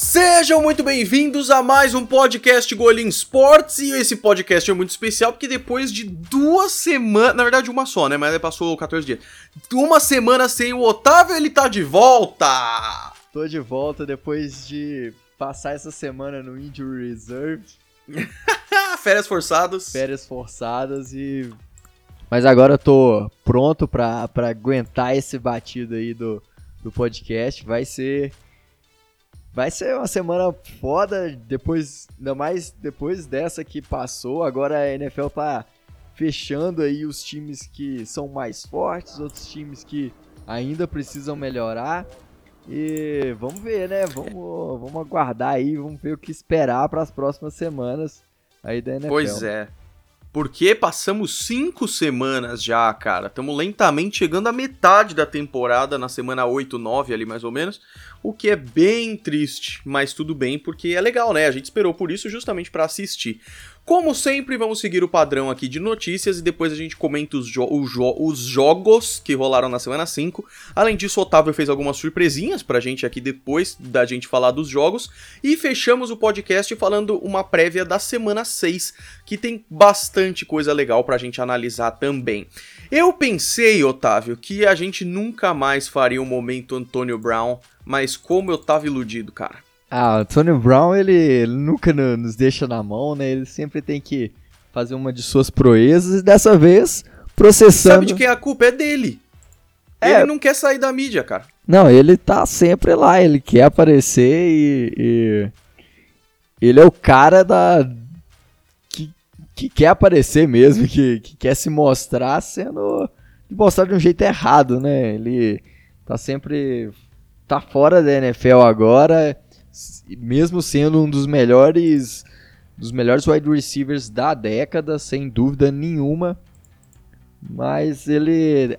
Sejam muito bem-vindos a mais um podcast Golim Sports e esse podcast é muito especial porque depois de duas semanas, na verdade uma só, né, mas passou 14 dias. Uma semana sem o Otávio, ele tá de volta! Tô de volta depois de passar essa semana no Injury Reserve. Férias forçadas. Férias forçadas e... Mas agora eu tô pronto pra, pra aguentar esse batido aí do, do podcast. Vai ser Vai ser uma semana foda, depois, ainda mais depois dessa que passou. Agora a NFL tá fechando aí os times que são mais fortes, outros times que ainda precisam melhorar. E vamos ver, né? Vamos, vamos aguardar aí, vamos ver o que esperar para as próximas semanas aí da NFL. Pois é. Porque passamos cinco semanas já, cara. Estamos lentamente chegando à metade da temporada, na semana 8, 9 ali mais ou menos. O que é bem triste, mas tudo bem, porque é legal, né? A gente esperou por isso justamente para assistir. Como sempre, vamos seguir o padrão aqui de notícias e depois a gente comenta os, jo jo os jogos que rolaram na semana 5. Além disso, o Otávio fez algumas surpresinhas pra gente aqui depois da gente falar dos jogos. E fechamos o podcast falando uma prévia da semana 6, que tem bastante coisa legal pra gente analisar também. Eu pensei, Otávio, que a gente nunca mais faria um momento Antônio Brown, mas como eu tava iludido, cara. Ah, o Tony Brown, ele, ele nunca nos deixa na mão, né? Ele sempre tem que fazer uma de suas proezas e dessa vez processando. Sabe de quem a culpa é dele? É. Ele não quer sair da mídia, cara. Não, ele tá sempre lá, ele quer aparecer e, e... ele é o cara da que, que quer aparecer mesmo, que, que quer se mostrar sendo mostrar de um jeito errado, né? Ele tá sempre tá fora da NFL agora mesmo sendo um dos melhores dos melhores wide receivers da década, sem dúvida nenhuma. Mas ele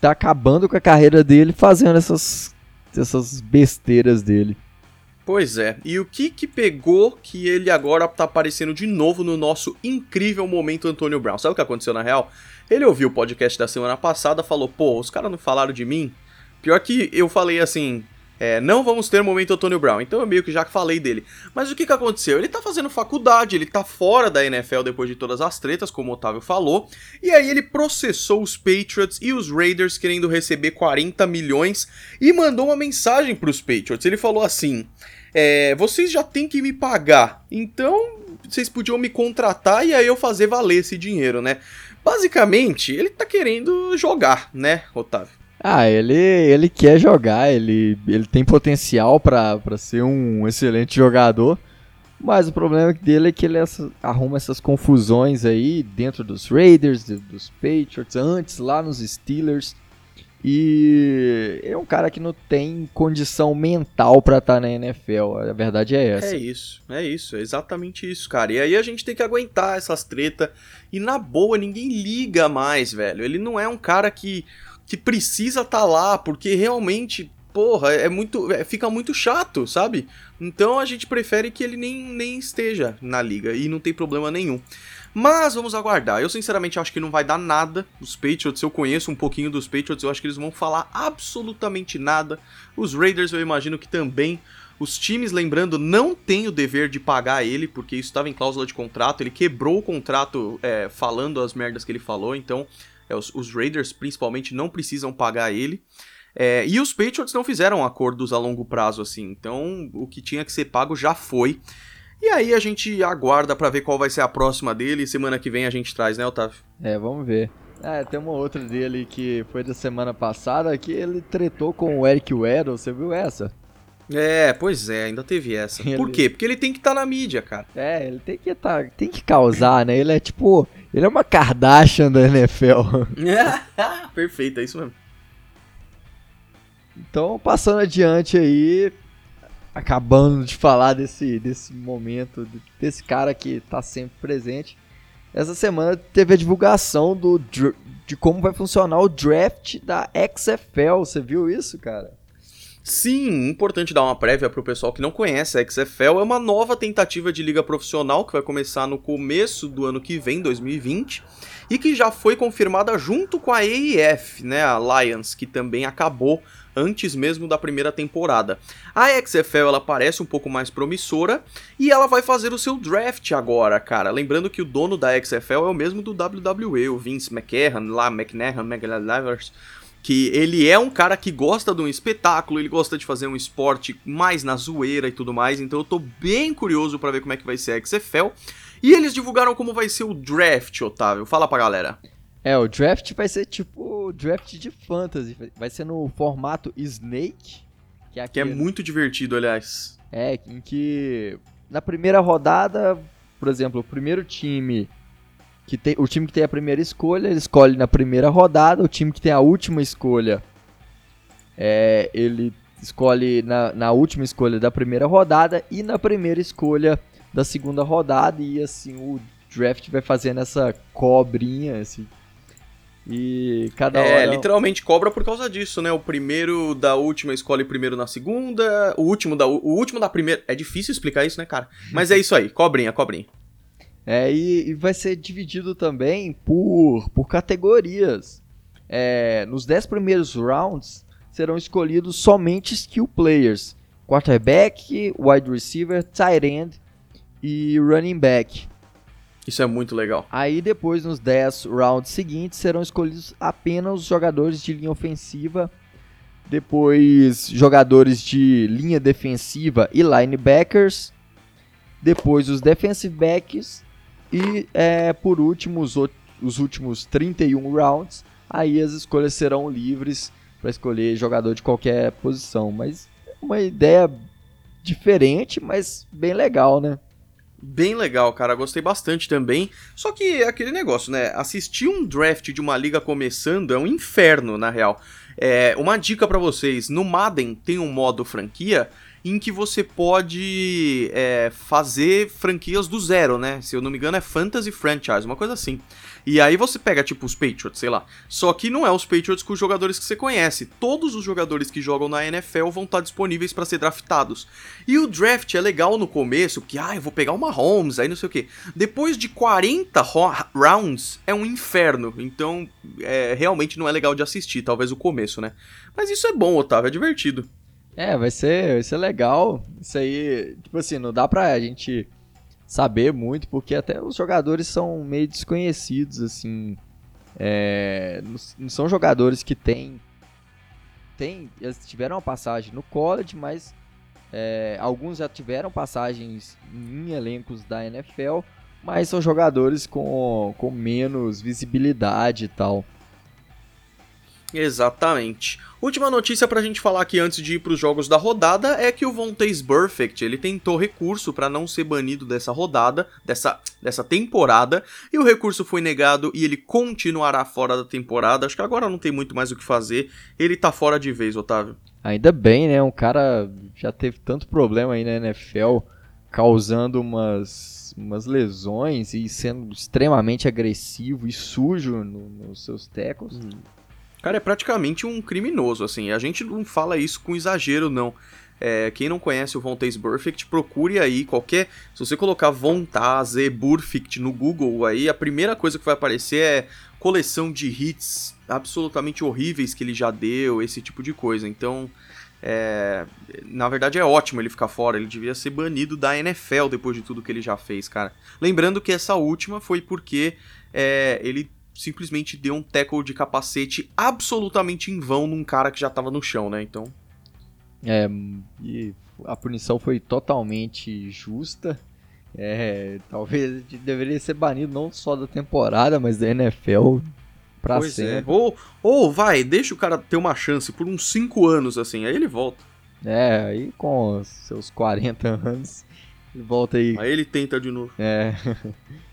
tá acabando com a carreira dele fazendo essas, essas besteiras dele. Pois é, e o que que pegou que ele agora tá aparecendo de novo no nosso incrível momento Antônio Brown? Sabe o que aconteceu na real? Ele ouviu o podcast da semana passada, falou, pô, os caras não falaram de mim? Pior que eu falei assim, é, não vamos ter momento Antônio Brown. Então eu meio que já falei dele. Mas o que, que aconteceu? Ele tá fazendo faculdade, ele tá fora da NFL depois de todas as tretas, como o Otávio falou. E aí ele processou os Patriots e os Raiders querendo receber 40 milhões e mandou uma mensagem pros Patriots. Ele falou assim: é, vocês já têm que me pagar, então vocês podiam me contratar e aí eu fazer valer esse dinheiro, né? Basicamente, ele tá querendo jogar, né, Otávio? Ah, ele, ele quer jogar, ele, ele tem potencial para ser um excelente jogador, mas o problema dele é que ele essa, arruma essas confusões aí dentro dos Raiders, dos Patriots, antes lá nos Steelers. E é um cara que não tem condição mental para estar tá na NFL. A verdade é essa. É isso, é isso, é exatamente isso, cara. E aí a gente tem que aguentar essas treta e na boa ninguém liga mais, velho. Ele não é um cara que que precisa estar tá lá, porque realmente, porra, é muito. É, fica muito chato, sabe? Então a gente prefere que ele nem, nem esteja na liga e não tem problema nenhum. Mas vamos aguardar. Eu sinceramente acho que não vai dar nada. Os Patriots, eu conheço um pouquinho dos Patriots, eu acho que eles vão falar absolutamente nada. Os Raiders eu imagino que também. Os times, lembrando, não têm o dever de pagar ele, porque isso estava em cláusula de contrato. Ele quebrou o contrato é, falando as merdas que ele falou, então é, os, os, Raiders, principalmente, não precisam pagar ele. É, e os Patriots não fizeram acordos a longo prazo, assim. Então, o que tinha que ser pago já foi. E aí a gente aguarda para ver qual vai ser a próxima dele. Semana que vem a gente traz, né, Otávio? É, vamos ver. Ah, tem uma outra dele que foi da semana passada que ele tretou com o Eric Weddle. Você viu essa? É, pois é, ainda teve essa. Ele... Por quê? Porque ele tem que estar tá na mídia, cara. É, ele tem que tá, tem que causar, né? Ele é tipo, ele é uma Kardashian da NFL. Perfeito, é isso mesmo. Então, passando adiante aí, acabando de falar desse, desse momento, desse cara que tá sempre presente. Essa semana teve a divulgação do, de como vai funcionar o draft da XFL. Você viu isso, cara? Sim, importante dar uma prévia para o pessoal que não conhece, a XFL é uma nova tentativa de liga profissional que vai começar no começo do ano que vem, 2020, e que já foi confirmada junto com a AEF, né, a Lions, que também acabou antes mesmo da primeira temporada. A XFL ela parece um pouco mais promissora e ela vai fazer o seu draft agora, cara. Lembrando que o dono da XFL é o mesmo do WWE, o Vince McMahon, lá McNahan, McLevers que ele é um cara que gosta de um espetáculo, ele gosta de fazer um esporte mais na zoeira e tudo mais, então eu tô bem curioso para ver como é que vai ser a XFL. E eles divulgaram como vai ser o draft, Otávio. Fala pra galera. É, o draft vai ser tipo draft de fantasy, vai ser no formato Snake, que é, que é muito divertido, aliás. É, em que na primeira rodada, por exemplo, o primeiro time que tem, o time que tem a primeira escolha, ele escolhe na primeira rodada, o time que tem a última escolha, é, ele escolhe na, na última escolha da primeira rodada e na primeira escolha da segunda rodada, e assim o draft vai fazendo essa cobrinha, assim, e cada é, hora. É, literalmente cobra por causa disso, né? O primeiro da última escolhe primeiro na segunda, o último da, o último da primeira. É difícil explicar isso, né, cara? Mas é isso aí, cobrinha, cobrinha. É, e, e, vai ser dividido também por, por categorias. É, nos 10 primeiros rounds serão escolhidos somente skill players: quarterback, wide receiver, tight end e running back. Isso é muito legal. Aí depois, nos 10 rounds seguintes, serão escolhidos apenas os jogadores de linha ofensiva. Depois, jogadores de linha defensiva e linebackers. Depois, os defensive backs e é, por último, os, os últimos 31 rounds, aí as escolhas serão livres para escolher jogador de qualquer posição. Mas é uma ideia diferente, mas bem legal, né? Bem legal, cara. Gostei bastante também. Só que é aquele negócio, né? Assistir um draft de uma liga começando é um inferno, na real. É, uma dica para vocês: no Madden tem um modo franquia em que você pode é, fazer franquias do zero, né? Se eu não me engano, é Fantasy Franchise, uma coisa assim. E aí você pega, tipo, os Patriots, sei lá. Só que não é os Patriots com os jogadores que você conhece. Todos os jogadores que jogam na NFL vão estar disponíveis para ser draftados. E o draft é legal no começo, porque, ah, eu vou pegar uma Holmes, aí não sei o que. Depois de 40 rounds, é um inferno. Então, é, realmente não é legal de assistir, talvez o começo, né? Mas isso é bom, Otávio, é divertido. É, vai ser, vai ser legal. Isso aí, tipo assim, não dá pra gente saber muito, porque até os jogadores são meio desconhecidos, assim. É, não são jogadores que têm. Tem, eles tiveram uma passagem no college, mas é, alguns já tiveram passagens em elencos da NFL, mas são jogadores com, com menos visibilidade e tal. Exatamente. Última notícia pra gente falar aqui antes de ir pros jogos da rodada é que o Vontaze Perfect, ele tentou recurso para não ser banido dessa rodada, dessa, dessa temporada, e o recurso foi negado e ele continuará fora da temporada. Acho que agora não tem muito mais o que fazer, ele tá fora de vez, Otávio. Ainda bem, né? Um cara já teve tanto problema aí na NFL, causando umas, umas lesões e sendo extremamente agressivo e sujo no, nos seus tecos. Hum. Cara, é praticamente um criminoso, assim. A gente não fala isso com exagero, não. É, quem não conhece o Vontaze Perfect, procure aí qualquer. Se você colocar Vontaze Perfect no Google, aí a primeira coisa que vai aparecer é coleção de hits absolutamente horríveis que ele já deu, esse tipo de coisa. Então, é, na verdade é ótimo ele ficar fora. Ele devia ser banido da NFL depois de tudo que ele já fez, cara. Lembrando que essa última foi porque é, ele simplesmente deu um tackle de capacete absolutamente em vão num cara que já tava no chão, né? Então. É, e a punição foi totalmente justa. É, talvez deveria ser banido não só da temporada, mas da NFL pra pois é. sempre. É. Ou, ou vai, deixa o cara ter uma chance por uns 5 anos assim, aí ele volta. É, aí com seus 40 anos, ele volta aí. Aí ele tenta de novo. É.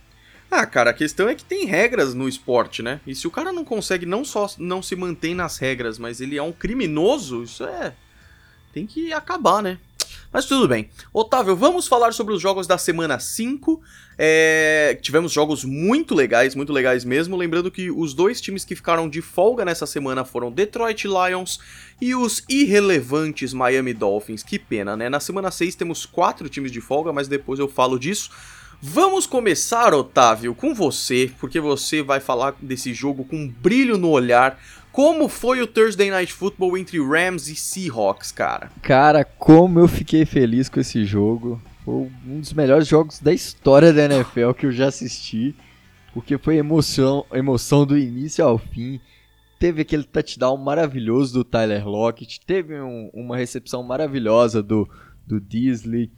Ah, cara, a questão é que tem regras no esporte, né? E se o cara não consegue não só não se mantém nas regras, mas ele é um criminoso, isso é. Tem que acabar, né? Mas tudo bem. Otávio, vamos falar sobre os jogos da semana 5. É... Tivemos jogos muito legais, muito legais mesmo. Lembrando que os dois times que ficaram de folga nessa semana foram Detroit Lions e os irrelevantes Miami Dolphins. Que pena, né? Na semana 6 temos quatro times de folga, mas depois eu falo disso. Vamos começar, Otávio, com você, porque você vai falar desse jogo com um brilho no olhar, Como foi o Thursday Night Football entre Rams e Seahawks, cara? Cara, como eu fiquei feliz com esse jogo. Foi um dos melhores jogos da história da NFL que eu já assisti. Porque foi emoção, emoção do início ao fim. Teve aquele touchdown maravilhoso do Tyler Lockett. Teve um, uma recepção maravilhosa do, do Disley.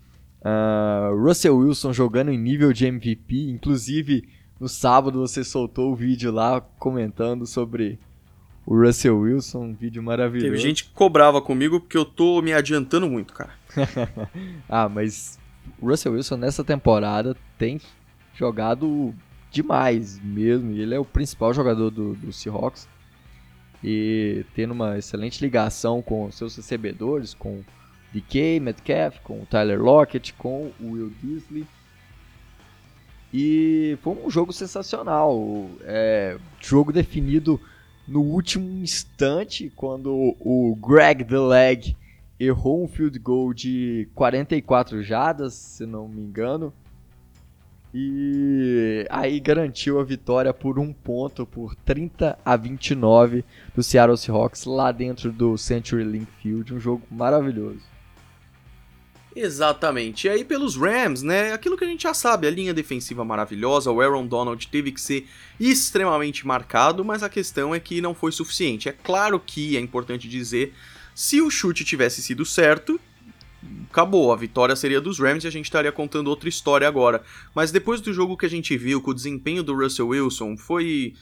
Uh, Russell Wilson jogando em nível de MVP. Inclusive, no sábado você soltou o vídeo lá comentando sobre o Russell Wilson, um vídeo maravilhoso. Teve gente que cobrava comigo porque eu tô me adiantando muito, cara. ah, mas o Russell Wilson nessa temporada tem jogado demais mesmo. Ele é o principal jogador do, do Seahawks. E tendo uma excelente ligação com seus recebedores, com DK, Metcalf, com o Tyler Lockett, com o Will Disley. E foi um jogo sensacional. É, jogo definido no último instante, quando o Greg The Leg errou um field goal de 44 jardas, se não me engano. E aí garantiu a vitória por um ponto, por 30 a 29 do Seattle Seahawks lá dentro do Century Link Field. Um jogo maravilhoso. Exatamente. E aí pelos Rams, né, aquilo que a gente já sabe, a linha defensiva maravilhosa, o Aaron Donald teve que ser extremamente marcado, mas a questão é que não foi suficiente. É claro que é importante dizer, se o chute tivesse sido certo, acabou, a vitória seria dos Rams e a gente estaria contando outra história agora. Mas depois do jogo que a gente viu, com o desempenho do Russell Wilson, foi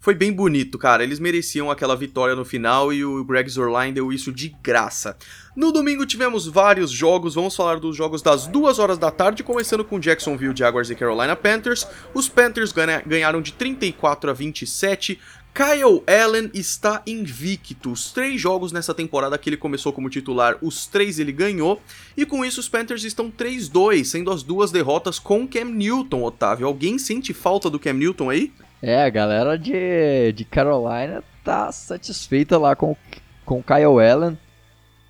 foi bem bonito, cara. Eles mereciam aquela vitória no final e o Greg Zorline deu isso de graça. No domingo tivemos vários jogos, vamos falar dos jogos das duas horas da tarde, começando com Jacksonville Jaguars e Carolina Panthers. Os Panthers ganharam de 34 a 27. Kyle Allen está invicto. Os três jogos nessa temporada que ele começou como titular, os três ele ganhou. E com isso os Panthers estão 3-2, sendo as duas derrotas com Cam Newton, Otávio. Alguém sente falta do Cam Newton aí? É, a galera de, de Carolina tá satisfeita lá com, com Kyle Allen.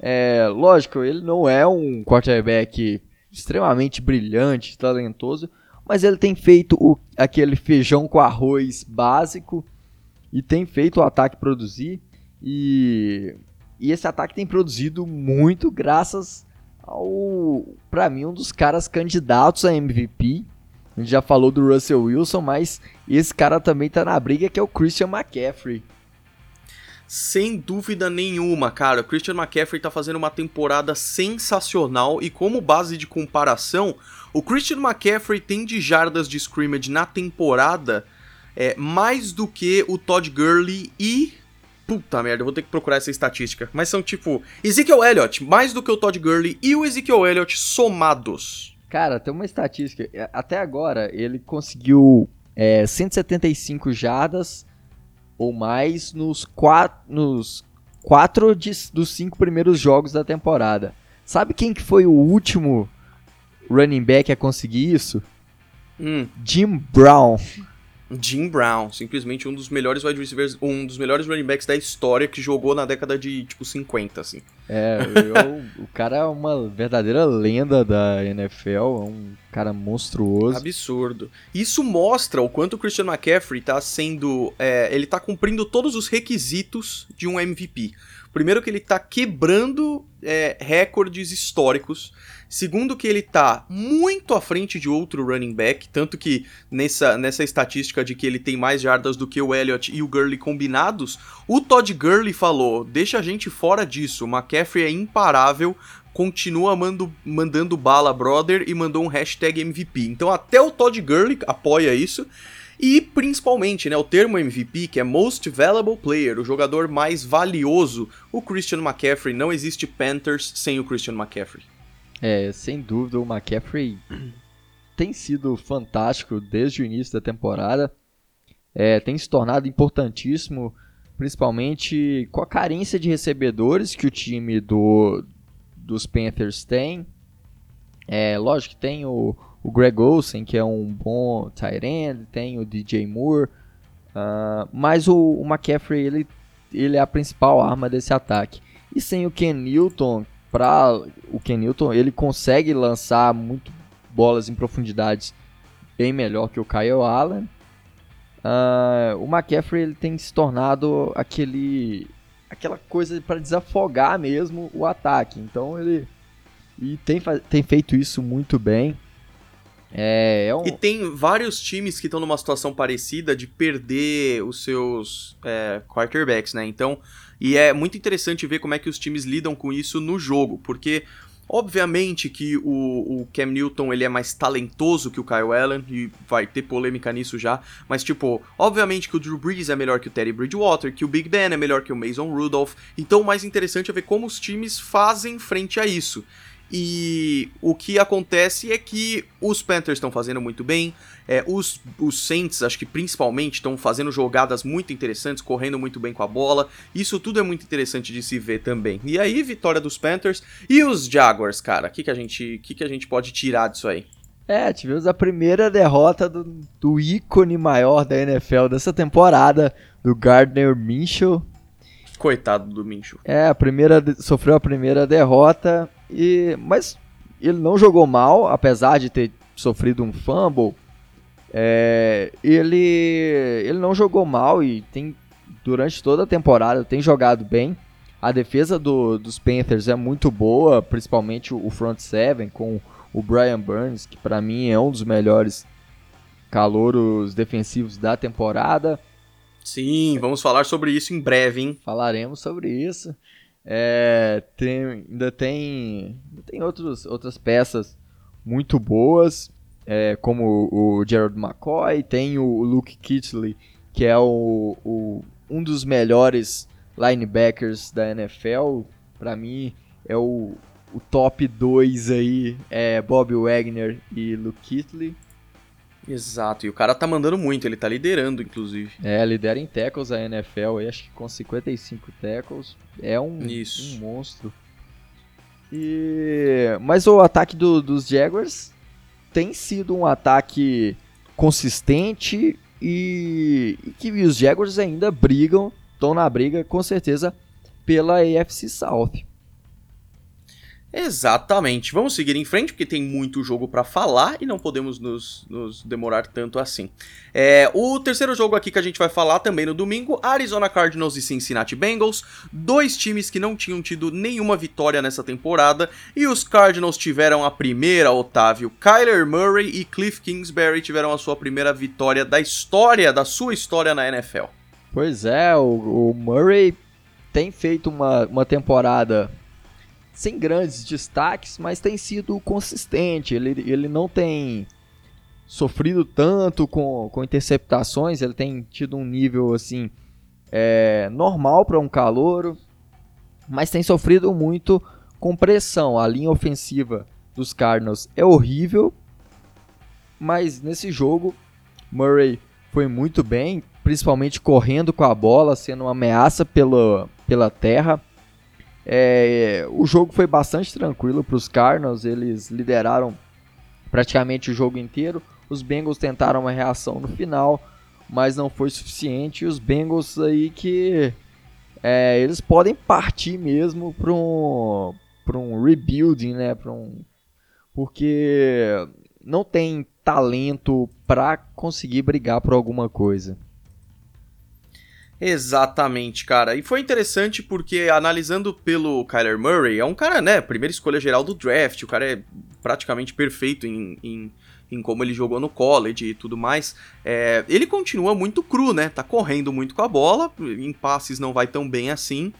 É, lógico, ele não é um quarterback extremamente brilhante, talentoso, mas ele tem feito o, aquele feijão com arroz básico e tem feito o ataque produzir. E, e esse ataque tem produzido muito graças ao, para mim, um dos caras candidatos a MVP, a gente já falou do Russell Wilson, mas esse cara também tá na briga que é o Christian McCaffrey. Sem dúvida nenhuma, cara. O Christian McCaffrey tá fazendo uma temporada sensacional e como base de comparação, o Christian McCaffrey tem de jardas de scrimmage na temporada é, mais do que o Todd Gurley e Puta merda, eu vou ter que procurar essa estatística. Mas são tipo Ezekiel Elliott, mais do que o Todd Gurley e o Ezekiel Elliott somados. Cara, tem uma estatística. É, até agora, ele conseguiu é, 175 jardas ou mais nos quatro, nos quatro de, dos cinco primeiros jogos da temporada. Sabe quem que foi o último running back a conseguir isso? Hum. Jim Brown. Jim Brown, simplesmente um dos melhores wide receivers, um dos melhores running backs da história que jogou na década de tipo 50, assim. É, eu, o cara é uma verdadeira lenda da NFL, é um cara monstruoso. Absurdo. Isso mostra o quanto o Christian McCaffrey tá sendo. É, ele tá cumprindo todos os requisitos de um MVP. Primeiro que ele tá quebrando é, recordes históricos. Segundo que ele tá muito à frente de outro running back, tanto que nessa, nessa estatística de que ele tem mais jardas do que o Elliott e o Gurley combinados, o Todd Gurley falou: "Deixa a gente fora disso, McCaffrey é imparável, continua mando, mandando bala, brother", e mandou um hashtag MVP. Então até o Todd Gurley apoia isso. E principalmente, né, o termo MVP, que é Most Valuable Player, o jogador mais valioso, o Christian McCaffrey. Não existe Panthers sem o Christian McCaffrey. É, sem dúvida, o McCaffrey tem sido fantástico desde o início da temporada. É, tem se tornado importantíssimo, principalmente com a carência de recebedores que o time do, dos Panthers tem. É, lógico que tem o, o Greg Olsen, que é um bom tight end, tem o DJ Moore, uh, mas o, o McCaffrey ele, ele é a principal arma desse ataque. E sem o Ken Newton, para o Ken Newton, ele consegue lançar muito bolas em profundidades bem melhor que o Kyle Allen. uh, o McCaffrey ele tem se tornado aquele aquela coisa para desafogar mesmo o ataque. Então ele e tem, tem feito isso muito bem. É, é um... E tem vários times que estão numa situação parecida de perder os seus é, quarterbacks, né? Então, e é muito interessante ver como é que os times lidam com isso no jogo, porque obviamente que o, o Cam Newton ele é mais talentoso que o Kyle Allen e vai ter polêmica nisso já, mas tipo, obviamente que o Drew Brees é melhor que o Teddy Bridgewater, que o Big Ben é melhor que o Mason Rudolph. Então, o mais interessante é ver como os times fazem frente a isso. E o que acontece é que os Panthers estão fazendo muito bem, é, os, os Saints, acho que principalmente, estão fazendo jogadas muito interessantes, correndo muito bem com a bola. Isso tudo é muito interessante de se ver também. E aí, vitória dos Panthers e os Jaguars, cara. O que, que, a gente, que, que a gente pode tirar disso aí? É, tivemos a primeira derrota do, do ícone maior da NFL dessa temporada, do Gardner Minshew. Coitado do Minshew. É, a primeira sofreu a primeira derrota e, mas ele não jogou mal, apesar de ter sofrido um fumble. É, ele, ele não jogou mal e tem durante toda a temporada tem jogado bem. A defesa do, dos Panthers é muito boa, principalmente o front seven com o Brian Burns, que para mim é um dos melhores calouros defensivos da temporada. Sim, vamos falar sobre isso em breve, hein? Falaremos sobre isso. É, tem, ainda tem, tem outros, outras peças muito boas, é, como o Gerald McCoy, tem o Luke Kittley, que é o, o, um dos melhores linebackers da NFL. Para mim, é o, o top 2 aí, é Bob Wagner e Luke Kittley. Exato, e o cara tá mandando muito, ele tá liderando, inclusive. É, lidera em tackles a NFL, aí, acho que com 55 tackles. É um, Isso. um monstro. E... Mas o ataque do, dos Jaguars tem sido um ataque consistente e, e que os Jaguars ainda brigam, estão na briga com certeza pela AFC South. Exatamente. Vamos seguir em frente, porque tem muito jogo para falar e não podemos nos, nos demorar tanto assim. É, o terceiro jogo aqui que a gente vai falar também no domingo: Arizona Cardinals e Cincinnati Bengals. Dois times que não tinham tido nenhuma vitória nessa temporada. E os Cardinals tiveram a primeira, Otávio. Kyler Murray e Cliff Kingsbury tiveram a sua primeira vitória da história, da sua história na NFL. Pois é, o, o Murray tem feito uma, uma temporada sem grandes destaques, mas tem sido consistente. Ele, ele não tem sofrido tanto com, com interceptações, ele tem tido um nível assim é, normal para um calouro, mas tem sofrido muito com pressão. A linha ofensiva dos Cardinals é horrível, mas nesse jogo Murray foi muito bem, principalmente correndo com a bola, sendo uma ameaça pela, pela terra. É, o jogo foi bastante tranquilo para os Cardinals, eles lideraram praticamente o jogo inteiro. Os Bengals tentaram uma reação no final, mas não foi suficiente. E os Bengals aí que é, eles podem partir mesmo para um, um rebuilding, né? Um, porque não tem talento para conseguir brigar por alguma coisa. Exatamente, cara. E foi interessante porque, analisando pelo Kyler Murray, é um cara, né, primeira escolha geral do draft, o cara é praticamente perfeito em, em, em como ele jogou no college e tudo mais. É, ele continua muito cru, né? Tá correndo muito com a bola, em passes não vai tão bem assim.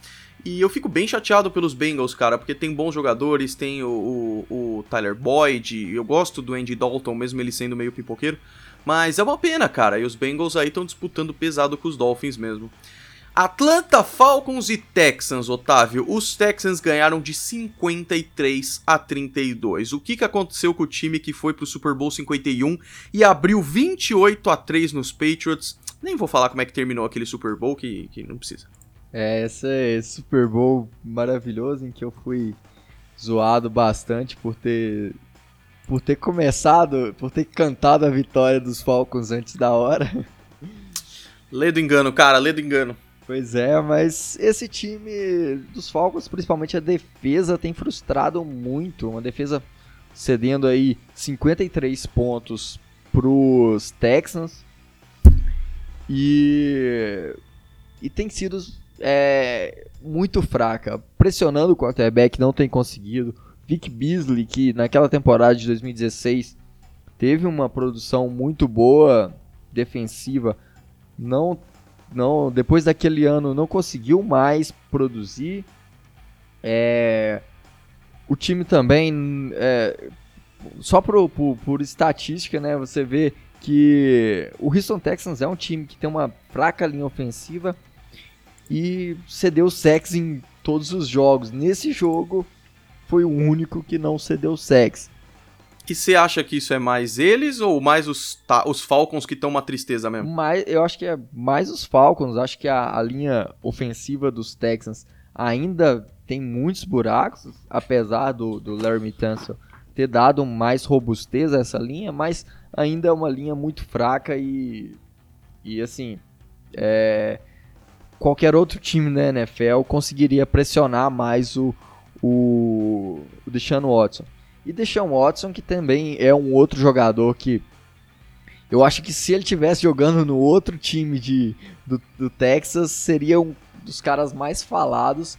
E eu fico bem chateado pelos Bengals, cara, porque tem bons jogadores, tem o, o, o Tyler Boyd, eu gosto do Andy Dalton, mesmo ele sendo meio pipoqueiro. Mas é uma pena, cara. E os Bengals aí estão disputando pesado com os Dolphins mesmo. Atlanta Falcons e Texans, Otávio. Os Texans ganharam de 53 a 32. O que, que aconteceu com o time que foi pro Super Bowl 51 e abriu 28 a 3 nos Patriots? Nem vou falar como é que terminou aquele Super Bowl, que, que não precisa. É, esse, Super Bowl maravilhoso em que eu fui zoado bastante por ter por ter começado, por ter cantado a vitória dos Falcons antes da hora. Lê do engano, cara, lê do engano. Pois é, mas esse time dos Falcons, principalmente a defesa, tem frustrado muito. Uma defesa cedendo aí 53 pontos pros Texans. E, e tem sido é, muito fraca, pressionando o quarterback, não tem conseguido. Vic Beasley, que naquela temporada de 2016 teve uma produção muito boa defensiva, não, não depois daquele ano não conseguiu mais produzir. É, o time também, é, só por, por, por estatística, né, você vê que o Houston Texans é um time que tem uma fraca linha ofensiva e cedeu sex em todos os jogos. Nesse jogo foi o único que não cedeu sex. E você acha que isso é mais eles ou mais os, tá, os Falcons que estão uma tristeza mesmo? Mais, eu acho que é mais os Falcons. Acho que a, a linha ofensiva dos Texans ainda tem muitos buracos, apesar do, do Larry Tunsil ter dado mais robustez a essa linha, mas ainda é uma linha muito fraca e, e assim, é, qualquer outro time da NFL conseguiria pressionar mais o, o, o Deshaun Watson. E Deshaun Watson, que também é um outro jogador que eu acho que se ele tivesse jogando no outro time de, do, do Texas, seria um dos caras mais falados.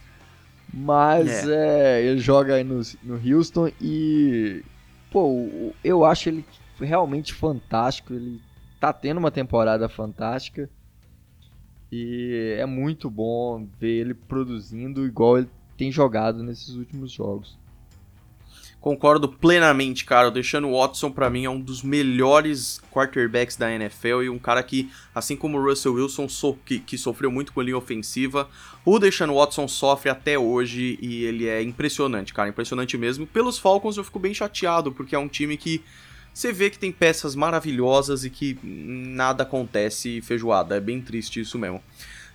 Mas é. É, ele joga aí no, no Houston e. Pô, eu acho ele realmente fantástico. Ele tá tendo uma temporada fantástica. E é muito bom ver ele produzindo igual ele tem jogado nesses últimos jogos. Concordo plenamente, cara. O Deshaun Watson, para mim, é um dos melhores quarterbacks da NFL e um cara que, assim como o Russell Wilson, so que, que, sofreu muito com a linha ofensiva, o Deshaun Watson sofre até hoje e ele é impressionante, cara. Impressionante mesmo. Pelos Falcons, eu fico bem chateado, porque é um time que você vê que tem peças maravilhosas e que nada acontece feijoada. É bem triste isso mesmo.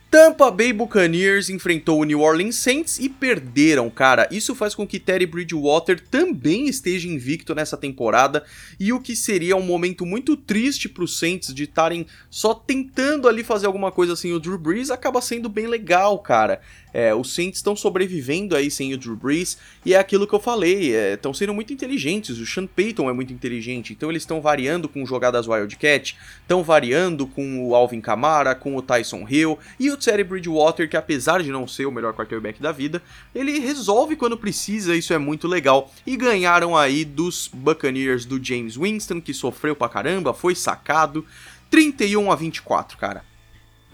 Tampa Bay Buccaneers enfrentou o New Orleans Saints e perderam, cara. Isso faz com que Terry Bridgewater também esteja invicto nessa temporada e o que seria um momento muito triste para os Saints de estarem só tentando ali fazer alguma coisa assim o Drew Brees acaba sendo bem legal, cara. É, os Saints estão sobrevivendo aí sem o Drew Brees, e é aquilo que eu falei, estão é, sendo muito inteligentes, o Sean Payton é muito inteligente, então eles estão variando com jogadas Wildcat, estão variando com o Alvin Kamara, com o Tyson Hill, e o Terry Bridgewater, que apesar de não ser o melhor quarterback da vida, ele resolve quando precisa, isso é muito legal, e ganharam aí dos Buccaneers do James Winston, que sofreu pra caramba, foi sacado, 31 a 24, cara.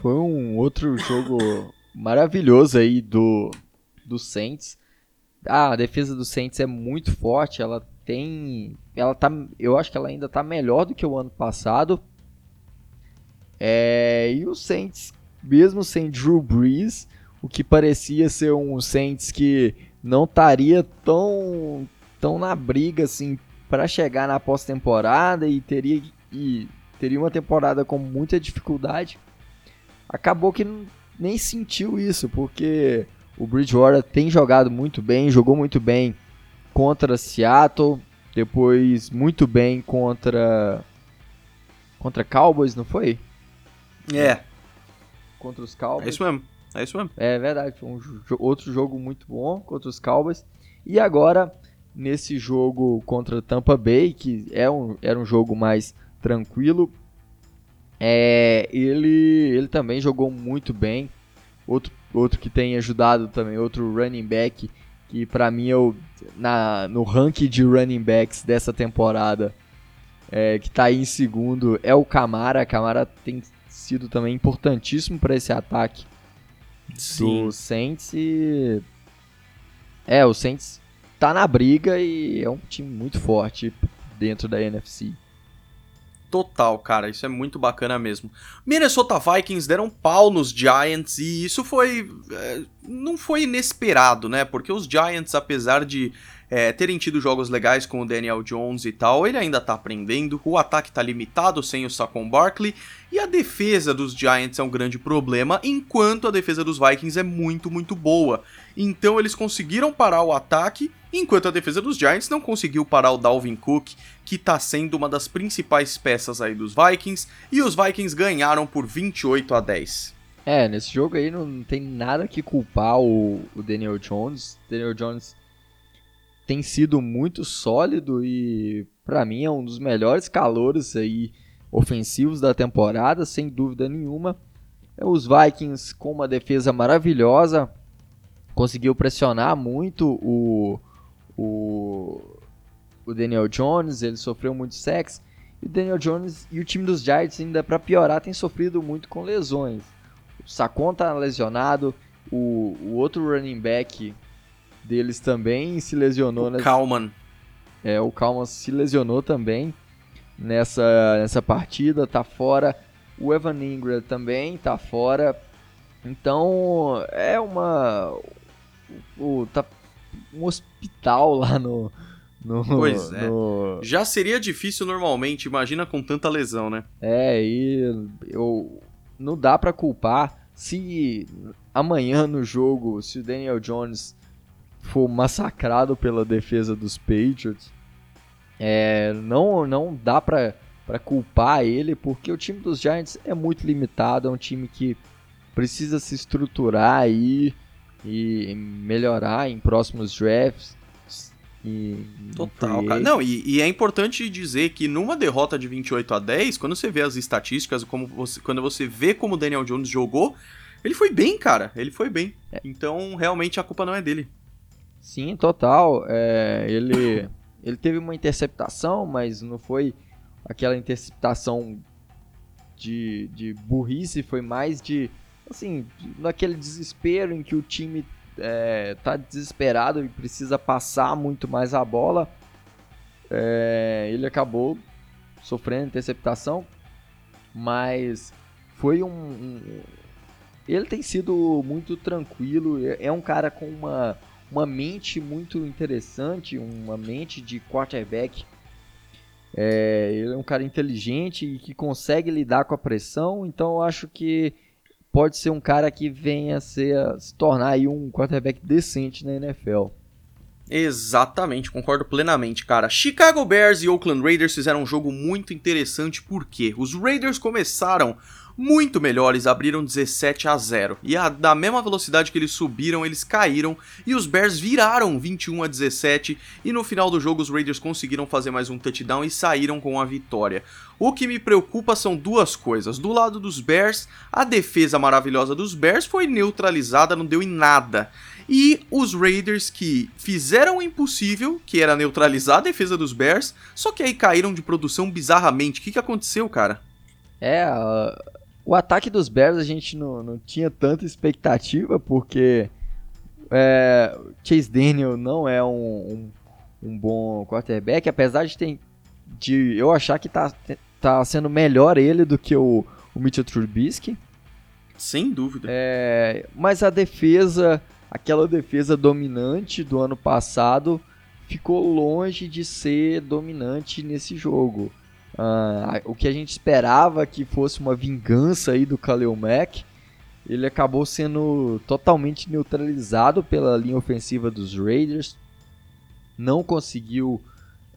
Foi um outro jogo maravilhoso aí do, do Saints. Ah, a defesa do Saints é muito forte, ela tem, ela tá, eu acho que ela ainda tá melhor do que o ano passado. É, e o Saints, mesmo sem Drew Brees, o que parecia ser um Saints que não estaria tão tão na briga assim para chegar na pós-temporada e teria e teria uma temporada com muita dificuldade. Acabou que nem sentiu isso, porque o Bridgewater tem jogado muito bem, jogou muito bem contra Seattle, depois muito bem contra contra Cowboys, não foi? É. Contra os Cowboys. É isso mesmo. É isso mesmo. É verdade, foi um outro jogo muito bom contra os Cowboys. E agora nesse jogo contra Tampa Bay, que é um, era um jogo mais tranquilo, é, ele, ele também jogou muito bem. Outro, outro que tem ajudado também, outro running back, que para mim é o, na, no ranking de running backs dessa temporada, é, que está aí em segundo, é o Camara. Camara tem sido também importantíssimo para esse ataque Sim. do Saints. E... É, o Saints tá na briga e é um time muito forte dentro da NFC total, cara. Isso é muito bacana mesmo. Minnesota Vikings deram pau nos Giants e isso foi. É, não foi inesperado, né? Porque os Giants, apesar de é, terem tido jogos legais com o Daniel Jones e tal, ele ainda tá aprendendo. O ataque tá limitado sem o Saquon Barkley e a defesa dos Giants é um grande problema, enquanto a defesa dos Vikings é muito, muito boa. Então eles conseguiram parar o ataque enquanto a defesa dos Giants não conseguiu parar o Dalvin Cook, que está sendo uma das principais peças aí dos Vikings, e os Vikings ganharam por 28 a 10. É, nesse jogo aí não tem nada que culpar o, o Daniel Jones. Daniel Jones tem sido muito sólido e para mim é um dos melhores calouros aí ofensivos da temporada, sem dúvida nenhuma. Os Vikings com uma defesa maravilhosa, conseguiu pressionar muito o, o, o Daniel Jones, ele sofreu muito sexo. E o Daniel Jones e o time dos Giants, ainda para piorar, tem sofrido muito com lesões. O Sacon tá lesionado, o, o outro running back deles também se lesionou. O nessa... Kalman. É, o Kalman se lesionou também nessa, nessa partida, tá fora. O Evan Ingram também tá fora. Então, é uma... O, tá um hospital lá no... No, pois é. No... Já seria difícil normalmente, imagina com tanta lesão, né? É, e eu, não dá para culpar se amanhã no jogo, se o Daniel Jones for massacrado pela defesa dos Patriots, é, não, não dá pra, pra culpar ele, porque o time dos Giants é muito limitado, é um time que precisa se estruturar aí e melhorar em próximos drafts. E, Total, cara. Não, e, e, é importante dizer que numa derrota de 28 a 10, quando você vê as estatísticas, como você, quando você vê como o Daniel Jones jogou, ele foi bem, cara. Ele foi bem. É. Então, realmente, a culpa não é dele. Sim, total. É, ele, ele teve uma interceptação, mas não foi aquela interceptação de, de burrice, foi mais de, assim, naquele desespero em que o time é, tá desesperado e precisa passar muito mais a bola. É, ele acabou sofrendo interceptação, mas foi um, um ele tem sido muito tranquilo, é, é um cara com uma, uma mente muito interessante, uma mente de quarterback. É, ele é um cara inteligente e que consegue lidar com a pressão, então eu acho que pode ser um cara que venha ser, se tornar aí um quarterback decente na NFL. Exatamente, concordo plenamente, cara. Chicago Bears e Oakland Raiders fizeram um jogo muito interessante porque os Raiders começaram muito melhores, abriram 17 a 0. E a, da mesma velocidade que eles subiram, eles caíram e os Bears viraram 21 a 17 e no final do jogo os Raiders conseguiram fazer mais um touchdown e saíram com a vitória. O que me preocupa são duas coisas. Do lado dos Bears, a defesa maravilhosa dos Bears foi neutralizada, não deu em nada. E os Raiders que fizeram o impossível, que era neutralizar a defesa dos Bears, só que aí caíram de produção bizarramente. O que, que aconteceu, cara? É, o ataque dos Bears a gente não, não tinha tanta expectativa, porque é, Chase Daniel não é um, um, um, bom quarterback, apesar de, ter, de eu achar que tá, tá sendo melhor ele do que o, o Mitchell Trubisky. Sem dúvida. É, mas a defesa, aquela defesa dominante do ano passado, ficou longe de ser dominante nesse jogo. Uh, o que a gente esperava que fosse uma vingança aí do Khalil Mack, ele acabou sendo totalmente neutralizado pela linha ofensiva dos Raiders. Não conseguiu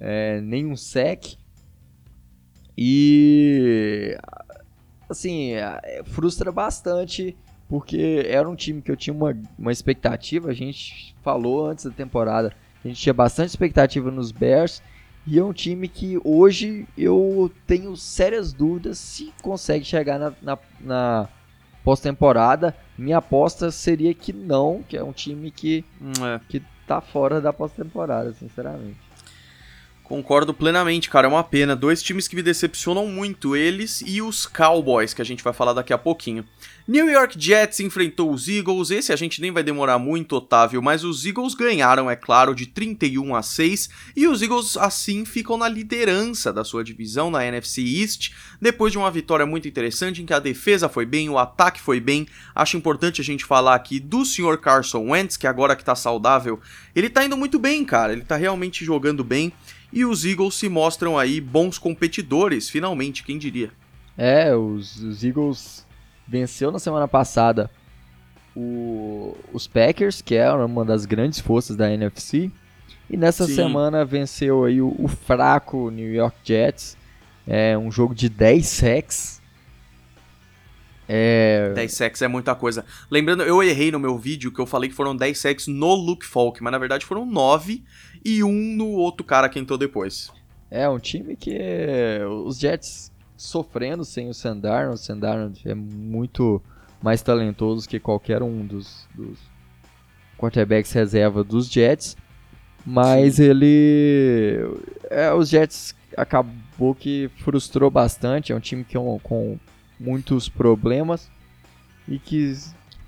é, nenhum sec. E assim, é, frustra bastante porque era um time que eu tinha uma, uma expectativa. A gente falou antes da temporada, a gente tinha bastante expectativa nos Bears e é um time que hoje eu tenho sérias dúvidas se consegue chegar na, na, na pós-temporada. Minha aposta seria que não, que é um time que, é. que tá fora da pós-temporada, sinceramente. Concordo plenamente, cara. É uma pena. Dois times que me decepcionam muito, eles e os Cowboys, que a gente vai falar daqui a pouquinho. New York Jets enfrentou os Eagles. Esse a gente nem vai demorar muito, Otávio, mas os Eagles ganharam, é claro, de 31 a 6 e os Eagles assim ficam na liderança da sua divisão na NFC East, depois de uma vitória muito interessante em que a defesa foi bem, o ataque foi bem. Acho importante a gente falar aqui do Sr. Carson Wentz, que agora que tá saudável, ele tá indo muito bem, cara. Ele tá realmente jogando bem e os Eagles se mostram aí bons competidores, finalmente, quem diria. É, os, os Eagles venceu na semana passada o, os Packers, que é uma das grandes forças da NFC, e nessa Sim. semana venceu aí o, o, fraco New York Jets, é um jogo de 10 sacks. É... 10 sacks é muita coisa. Lembrando, eu errei no meu vídeo que eu falei que foram 10 sacks no Luke Falk, mas na verdade foram 9 e um no outro cara que entrou depois. É, um time que os Jets sofrendo sem o Sandarno. O Sandarno é muito mais talentoso que qualquer um dos, dos quarterbacks reserva dos Jets. Mas Sim. ele. É, os Jets acabou que frustrou bastante. É um time que, com, com muitos problemas e que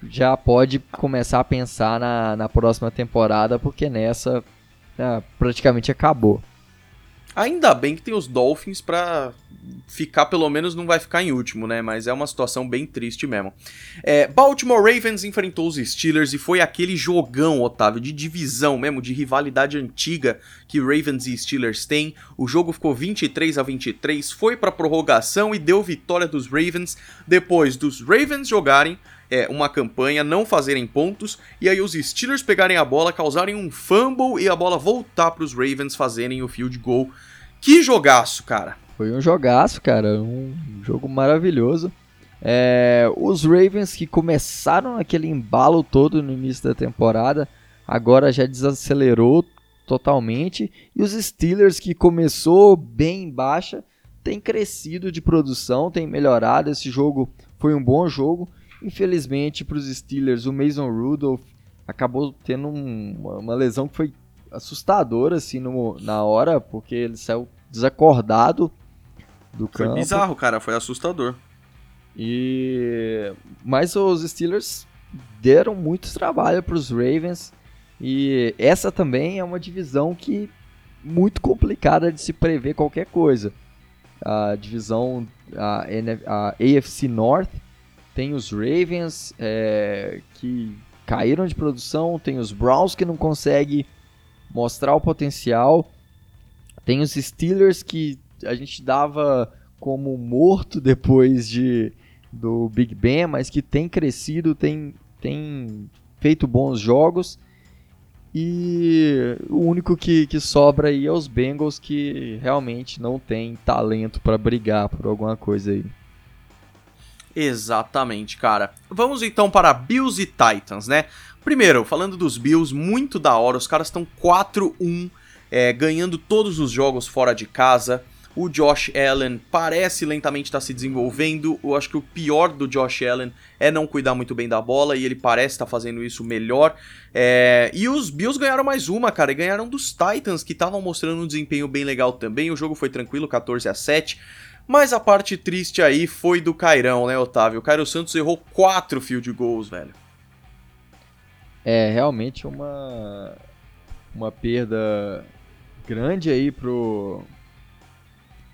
já pode começar a pensar na, na próxima temporada, porque nessa né, praticamente acabou. Ainda bem que tem os Dolphins para ficar, pelo menos não vai ficar em último, né? Mas é uma situação bem triste mesmo. É, Baltimore Ravens enfrentou os Steelers e foi aquele jogão, Otávio, de divisão mesmo, de rivalidade antiga que Ravens e Steelers têm. O jogo ficou 23 a 23, foi para prorrogação e deu vitória dos Ravens depois dos Ravens jogarem é, uma campanha, não fazerem pontos, e aí os Steelers pegarem a bola, causarem um fumble e a bola voltar para os Ravens fazerem o field goal. Que jogaço, cara! Foi um jogaço, cara, um jogo maravilhoso. É, os Ravens que começaram aquele embalo todo no início da temporada, agora já desacelerou totalmente. E os Steelers que começou bem baixa, tem crescido de produção, tem melhorado. Esse jogo foi um bom jogo. Infelizmente, para os Steelers, o Mason Rudolph acabou tendo um, uma lesão que foi assustadora assim, no, na hora, porque ele saiu desacordado do foi campo. Foi bizarro, cara, foi assustador. E mas os Steelers deram muito trabalho para os Ravens e essa também é uma divisão que muito complicada de se prever qualquer coisa. A divisão a, a AFC North tem os Ravens é, que caíram de produção, tem os Browns que não conseguem mostrar o potencial, tem os Steelers que a gente dava como morto depois de do Big Ben, mas que tem crescido, tem, tem feito bons jogos. E o único que, que sobra aí é os Bengals que realmente não tem talento para brigar por alguma coisa aí. Exatamente, cara. Vamos então para Bills e Titans, né? Primeiro, falando dos Bills, muito da hora. Os caras estão 4-1, é, ganhando todos os jogos fora de casa. O Josh Allen parece lentamente estar tá se desenvolvendo. Eu acho que o pior do Josh Allen é não cuidar muito bem da bola e ele parece estar tá fazendo isso melhor. É... E os Bills ganharam mais uma, cara, e ganharam dos Titans, que estavam mostrando um desempenho bem legal também. O jogo foi tranquilo, 14 a 7. Mas a parte triste aí foi do Cairão, né, Otávio? O Cairo Santos errou quatro field goals, velho. É, realmente uma uma perda grande aí pro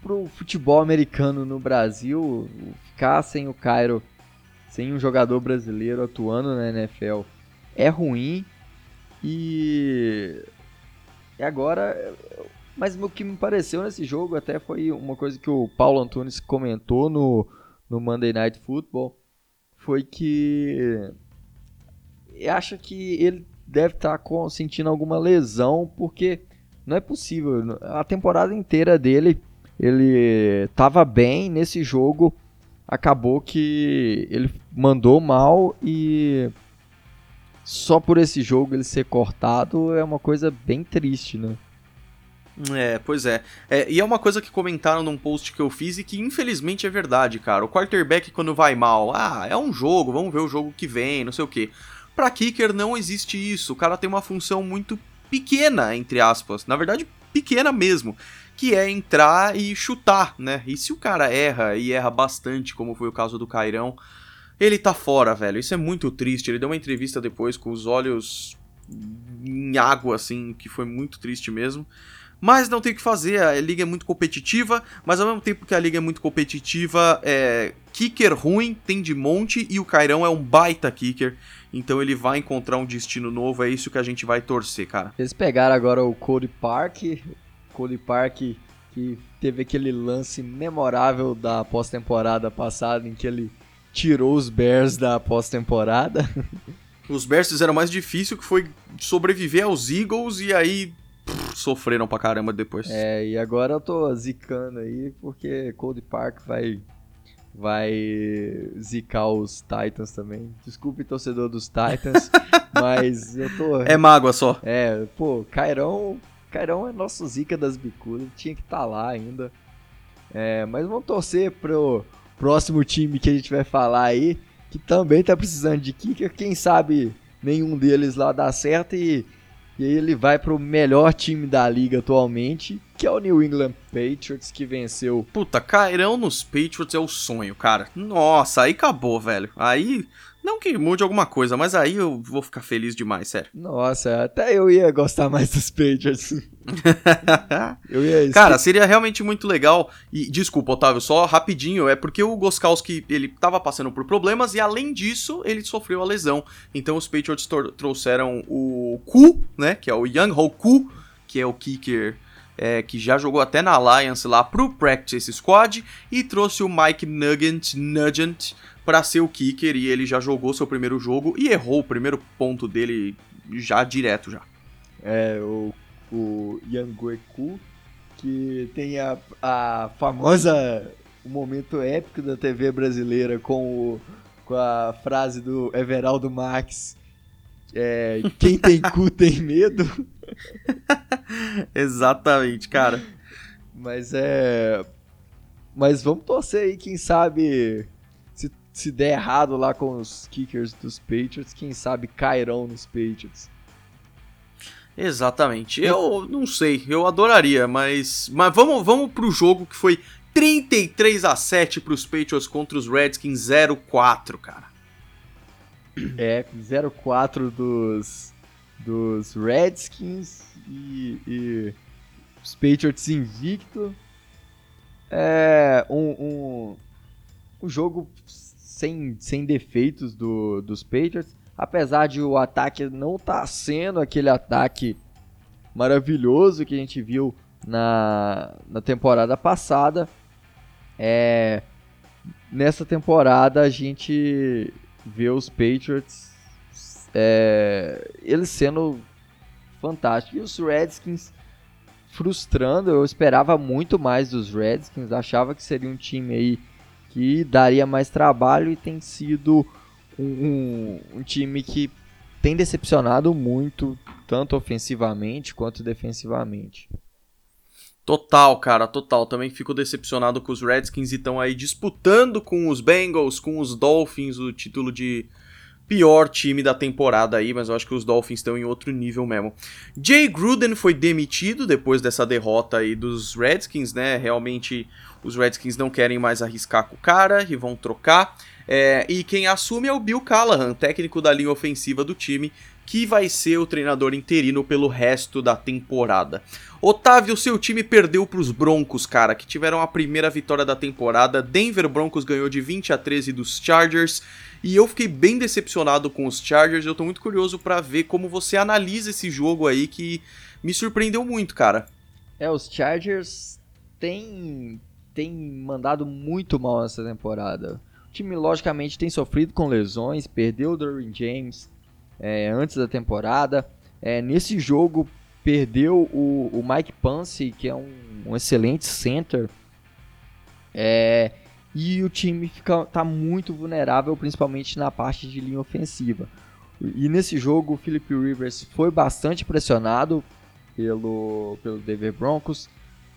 pro futebol americano no Brasil, ficar sem o Cairo, sem um jogador brasileiro atuando na NFL é ruim. E agora mas o que me pareceu nesse jogo até foi uma coisa que o Paulo Antunes comentou no, no Monday Night Football. Foi que acha que ele deve estar tá sentindo alguma lesão, porque não é possível. A temporada inteira dele, ele estava bem nesse jogo. Acabou que ele mandou mal e só por esse jogo ele ser cortado é uma coisa bem triste, né? É, pois é. é. E é uma coisa que comentaram num post que eu fiz e que infelizmente é verdade, cara. O quarterback quando vai mal, ah, é um jogo, vamos ver o jogo que vem, não sei o que. Pra kicker não existe isso. O cara tem uma função muito pequena, entre aspas. Na verdade, pequena mesmo. Que é entrar e chutar, né? E se o cara erra, e erra bastante, como foi o caso do Cairão, ele tá fora, velho. Isso é muito triste. Ele deu uma entrevista depois com os olhos em água, assim, que foi muito triste mesmo. Mas não tem o que fazer, a liga é muito competitiva, mas ao mesmo tempo que a liga é muito competitiva, é kicker ruim tem de monte e o Cairão é um baita kicker, então ele vai encontrar um destino novo, é isso que a gente vai torcer, cara. Eles pegaram agora o Cody Park, Cody Park que teve aquele lance memorável da pós-temporada passada em que ele tirou os Bears da pós-temporada. Os Bears fizeram mais difícil que foi sobreviver aos Eagles e aí sofreram pra caramba depois. É, e agora eu tô zicando aí porque Cold Park vai vai zicar os Titans também. Desculpe, torcedor dos Titans, mas eu tô. É mágoa só. É, pô, Cairão. Cairão é nosso zica das bicudas, tinha que estar tá lá ainda. É, mas vamos torcer pro próximo time que a gente vai falar aí, que também tá precisando de kicker. Quem sabe nenhum deles lá dá certo e, e aí ele vai pro melhor time da liga atualmente, que é o New England Patriots, que venceu. Puta, Cairão nos Patriots é o sonho, cara. Nossa, aí acabou, velho. Aí não que mude alguma coisa, mas aí eu vou ficar feliz demais, sério. Nossa, até eu ia gostar mais dos Patriots. eu ia Cara, seria realmente muito legal. E desculpa, Otávio, só rapidinho, é porque o Goskowski, ele tava passando por problemas e além disso, ele sofreu a lesão. Então os Patriots trouxeram o Ku, né, que é o Young Ho Ku, que é o kicker é, que já jogou até na Alliance lá pro Practice Squad e trouxe o Mike Nugent, Nugent para ser o kicker e ele já jogou seu primeiro jogo e errou o primeiro ponto dele já direto já. É, o, o Yangueku, que tem a, a famosa, o momento épico da TV brasileira com, o, com a frase do Everaldo Max, é, quem tem cu tem medo. Exatamente, cara. Mas é... Mas vamos torcer aí, quem sabe se der errado lá com os kickers dos Patriots, quem sabe cairão nos Patriots. Exatamente. Eu não sei, eu adoraria, mas mas vamos vamos pro jogo que foi 33 a 7 para os Patriots contra os Redskins 0-4, cara. É, 0-4 dos dos Redskins e, e os Patriots invicto. É um, um, um jogo sem, sem defeitos do, dos Patriots. Apesar de o ataque não estar tá sendo aquele ataque maravilhoso que a gente viu na, na temporada passada. É, nessa temporada a gente vê os Patriots é, eles sendo fantásticos. E os Redskins frustrando. Eu esperava muito mais dos Redskins. Achava que seria um time aí que daria mais trabalho e tem sido um, um, um time que tem decepcionado muito, tanto ofensivamente quanto defensivamente. Total, cara, total. Também fico decepcionado com os Redskins e estão aí disputando com os Bengals, com os Dolphins, o título de pior time da temporada aí, mas eu acho que os Dolphins estão em outro nível mesmo. Jay Gruden foi demitido depois dessa derrota aí dos Redskins, né? Realmente os Redskins não querem mais arriscar com o cara e vão trocar. É, e quem assume é o Bill Callahan, técnico da linha ofensiva do time, que vai ser o treinador interino pelo resto da temporada. Otávio, seu time perdeu para os Broncos, cara, que tiveram a primeira vitória da temporada. Denver Broncos ganhou de 20 a 13 dos Chargers. E eu fiquei bem decepcionado com os Chargers. Eu tô muito curioso para ver como você analisa esse jogo aí que me surpreendeu muito, cara. É, os Chargers têm tem mandado muito mal nessa temporada. O time, logicamente, tem sofrido com lesões, perdeu o Derwin James é, antes da temporada. É, nesse jogo, perdeu o, o Mike Pance, que é um, um excelente center. É, e o time fica, tá muito vulnerável, principalmente na parte de linha ofensiva. E nesse jogo, o Philip Rivers foi bastante pressionado pelo, pelo Denver Broncos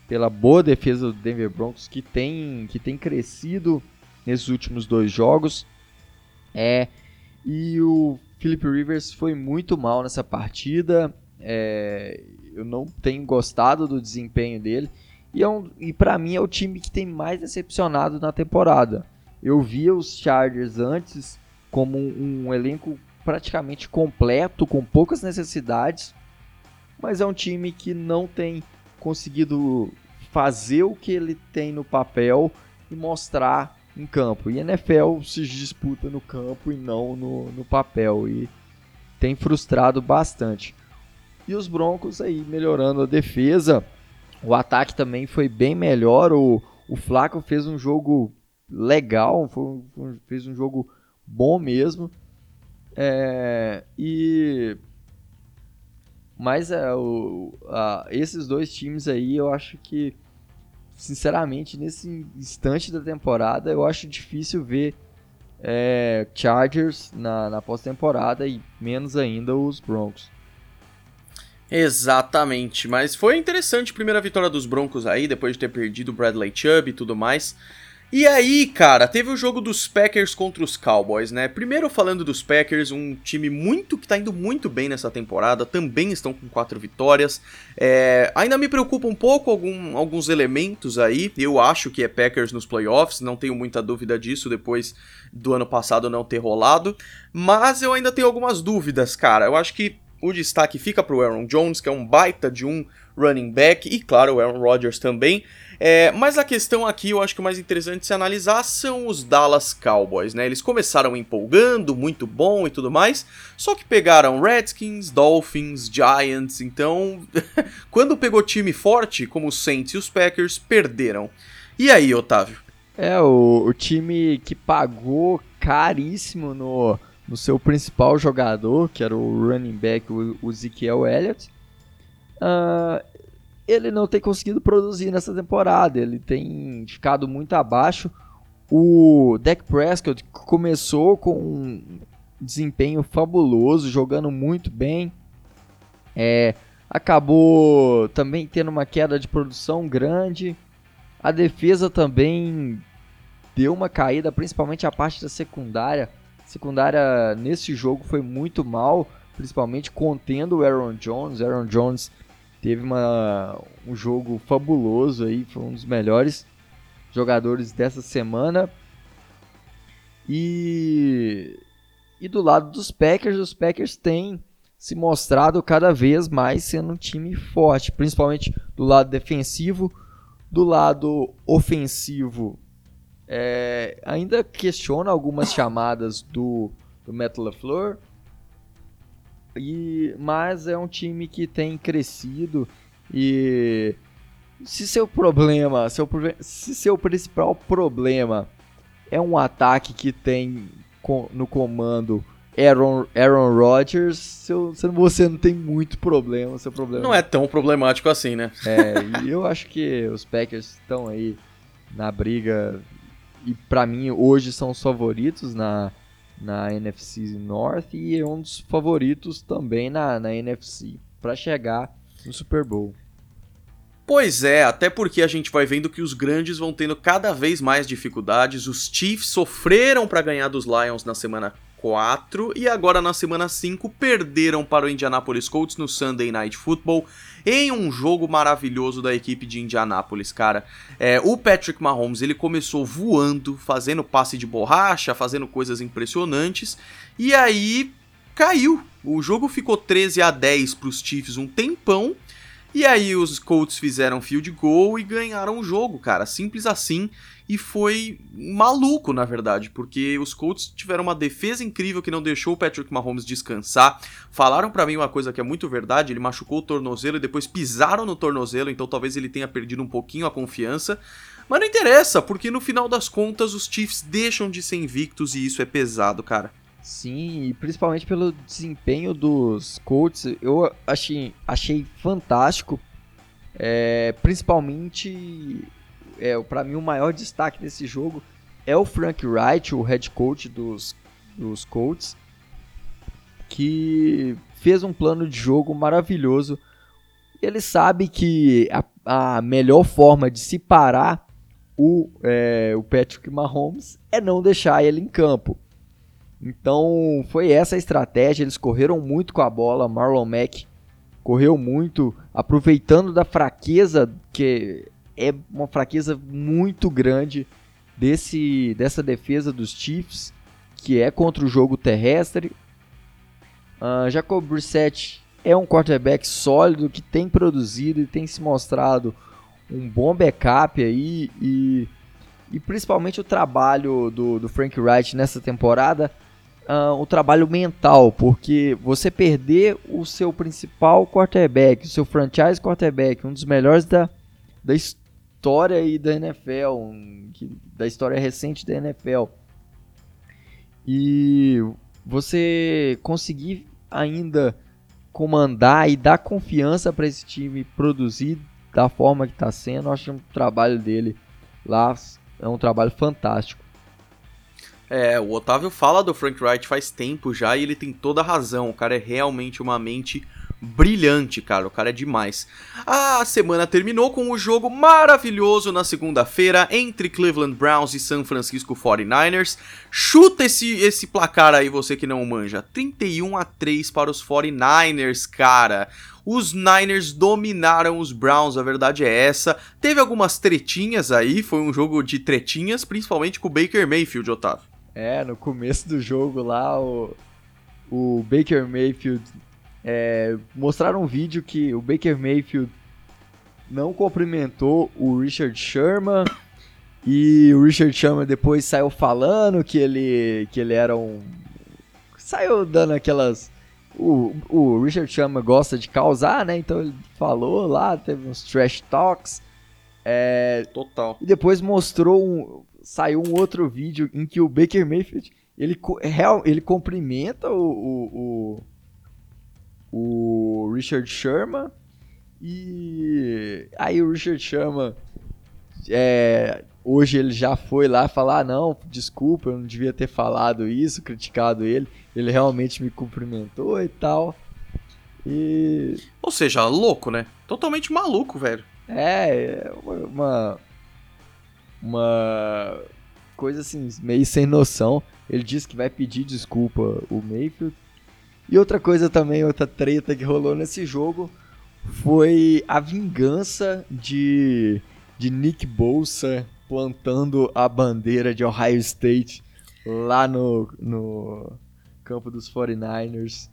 pela boa defesa do Denver Broncos que tem, que tem crescido nesses últimos dois jogos. É, e o Philip Rivers foi muito mal nessa partida. É, eu não tenho gostado do desempenho dele. E, é um, e para mim é o time que tem mais decepcionado na temporada. Eu via os Chargers antes como um, um elenco praticamente completo, com poucas necessidades. Mas é um time que não tem conseguido fazer o que ele tem no papel e mostrar em campo. E NFL se disputa no campo e não no, no papel. E tem frustrado bastante. E os Broncos aí melhorando a defesa. O ataque também foi bem melhor. O, o Flaco fez um jogo legal, foi, fez um jogo bom mesmo. É, e mas é, o, a, esses dois times aí, eu acho que, sinceramente, nesse instante da temporada, eu acho difícil ver é, Chargers na, na pós-temporada e menos ainda os Broncos. Exatamente, mas foi interessante a primeira vitória dos Broncos aí, depois de ter perdido o Bradley Chubb e tudo mais. E aí, cara, teve o jogo dos Packers contra os Cowboys, né? Primeiro falando dos Packers, um time muito que tá indo muito bem nessa temporada, também estão com quatro vitórias. É, ainda me preocupa um pouco algum, alguns elementos aí. Eu acho que é Packers nos playoffs, não tenho muita dúvida disso depois do ano passado não ter rolado. Mas eu ainda tenho algumas dúvidas, cara. Eu acho que o destaque fica pro Aaron Jones, que é um baita de um running back, e claro, o Aaron Rodgers também. É, mas a questão aqui, eu acho que o mais interessante de se analisar são os Dallas Cowboys, né? Eles começaram empolgando, muito bom e tudo mais, só que pegaram Redskins, Dolphins, Giants, então quando pegou time forte, como os Saints e os Packers, perderam. E aí, Otávio? É, o, o time que pagou caríssimo no, no seu principal jogador, que era o running back, o, o Ezekiel Elliott, uh, ele não tem conseguido produzir nessa temporada. Ele tem ficado muito abaixo. O Dak Prescott começou com um desempenho fabuloso, jogando muito bem. É, acabou também tendo uma queda de produção grande. A defesa também deu uma caída, principalmente a parte da secundária. A secundária nesse jogo foi muito mal, principalmente contendo o Aaron Jones. Aaron Jones teve uma, um jogo fabuloso aí, foi um dos melhores jogadores dessa semana. E, e do lado dos Packers, os Packers têm se mostrado cada vez mais sendo um time forte, principalmente do lado defensivo, do lado ofensivo. É, ainda questiona algumas chamadas do, do Matt LaFleur, e, mas é um time que tem crescido e se seu problema, seu, se seu principal problema é um ataque que tem no comando Aaron, Aaron Rodgers, seu, você não tem muito problema. Seu problema não é tão problemático assim, né? É, e eu acho que os Packers estão aí na briga e para mim hoje são os favoritos na, na NFC North e é um dos favoritos também na, na NFC para chegar no Super Bowl. Pois é, até porque a gente vai vendo que os grandes vão tendo cada vez mais dificuldades. Os Chiefs sofreram para ganhar dos Lions na semana 4 e agora na semana 5 perderam para o Indianapolis Colts no Sunday Night Football em um jogo maravilhoso da equipe de Indianápolis, cara. É, o Patrick Mahomes ele começou voando, fazendo passe de borracha, fazendo coisas impressionantes e aí caiu. O jogo ficou 13 a 10 para os Chiefs um tempão. E aí os Colts fizeram field goal e ganharam o jogo, cara. Simples assim e foi maluco, na verdade, porque os Colts tiveram uma defesa incrível que não deixou o Patrick Mahomes descansar. Falaram para mim uma coisa que é muito verdade, ele machucou o tornozelo e depois pisaram no tornozelo, então talvez ele tenha perdido um pouquinho a confiança. Mas não interessa, porque no final das contas os Chiefs deixam de ser invictos e isso é pesado, cara. Sim, e principalmente pelo desempenho dos Colts, eu achei, achei fantástico. É, principalmente é, para mim o maior destaque desse jogo é o Frank Wright, o head coach dos, dos Colts, que fez um plano de jogo maravilhoso. Ele sabe que a, a melhor forma de se parar o, é, o Patrick Mahomes é não deixar ele em campo. Então foi essa a estratégia. Eles correram muito com a bola. Marlon Mack correu muito, aproveitando da fraqueza que é uma fraqueza muito grande desse, dessa defesa dos Chiefs, que é contra o jogo terrestre. Uh, Jacob Brissett é um quarterback sólido que tem produzido e tem se mostrado um bom backup aí e, e principalmente o trabalho do, do Frank Wright nessa temporada, uh, o trabalho mental, porque você perder o seu principal quarterback, o seu franchise quarterback, um dos melhores da, da história história aí da NFL, um, que, da história recente da NFL. E você conseguir ainda comandar e dar confiança para esse time produzir da forma que está sendo, acho um trabalho dele lá é um trabalho fantástico. É, o Otávio fala do Frank Wright faz tempo já e ele tem toda a razão. O cara é realmente uma mente brilhante, cara. O cara é demais. A semana terminou com o um jogo maravilhoso na segunda-feira entre Cleveland Browns e San Francisco 49ers. Chuta esse, esse placar aí, você que não manja. 31 a 3 para os 49ers, cara. Os Niners dominaram os Browns, a verdade é essa. Teve algumas tretinhas aí, foi um jogo de tretinhas, principalmente com o Baker Mayfield, Otávio. É, no começo do jogo lá, o, o Baker Mayfield é, mostraram um vídeo que o Baker Mayfield não cumprimentou o Richard Sherman e o Richard Sherman depois saiu falando que ele que ele era um saiu dando aquelas o, o Richard Sherman gosta de causar, né? Então ele falou lá, teve uns trash talks. É, Total. E depois mostrou um, saiu um outro vídeo em que o Baker Mayfield ele, ele cumprimenta o, o, o, o Richard Sherman e aí o Richard Sherman é, hoje ele já foi lá falar, ah, não, desculpa, eu não devia ter falado isso, criticado ele. Ele realmente me cumprimentou e tal. E. Ou seja, louco, né? Totalmente maluco, velho. É, uma. Uma coisa assim, meio sem noção. Ele disse que vai pedir desculpa o Mayfield. E outra coisa também, outra treta que rolou nesse jogo foi a vingança de, de Nick Bolsa plantando a bandeira de Ohio State lá no, no campo dos 49ers.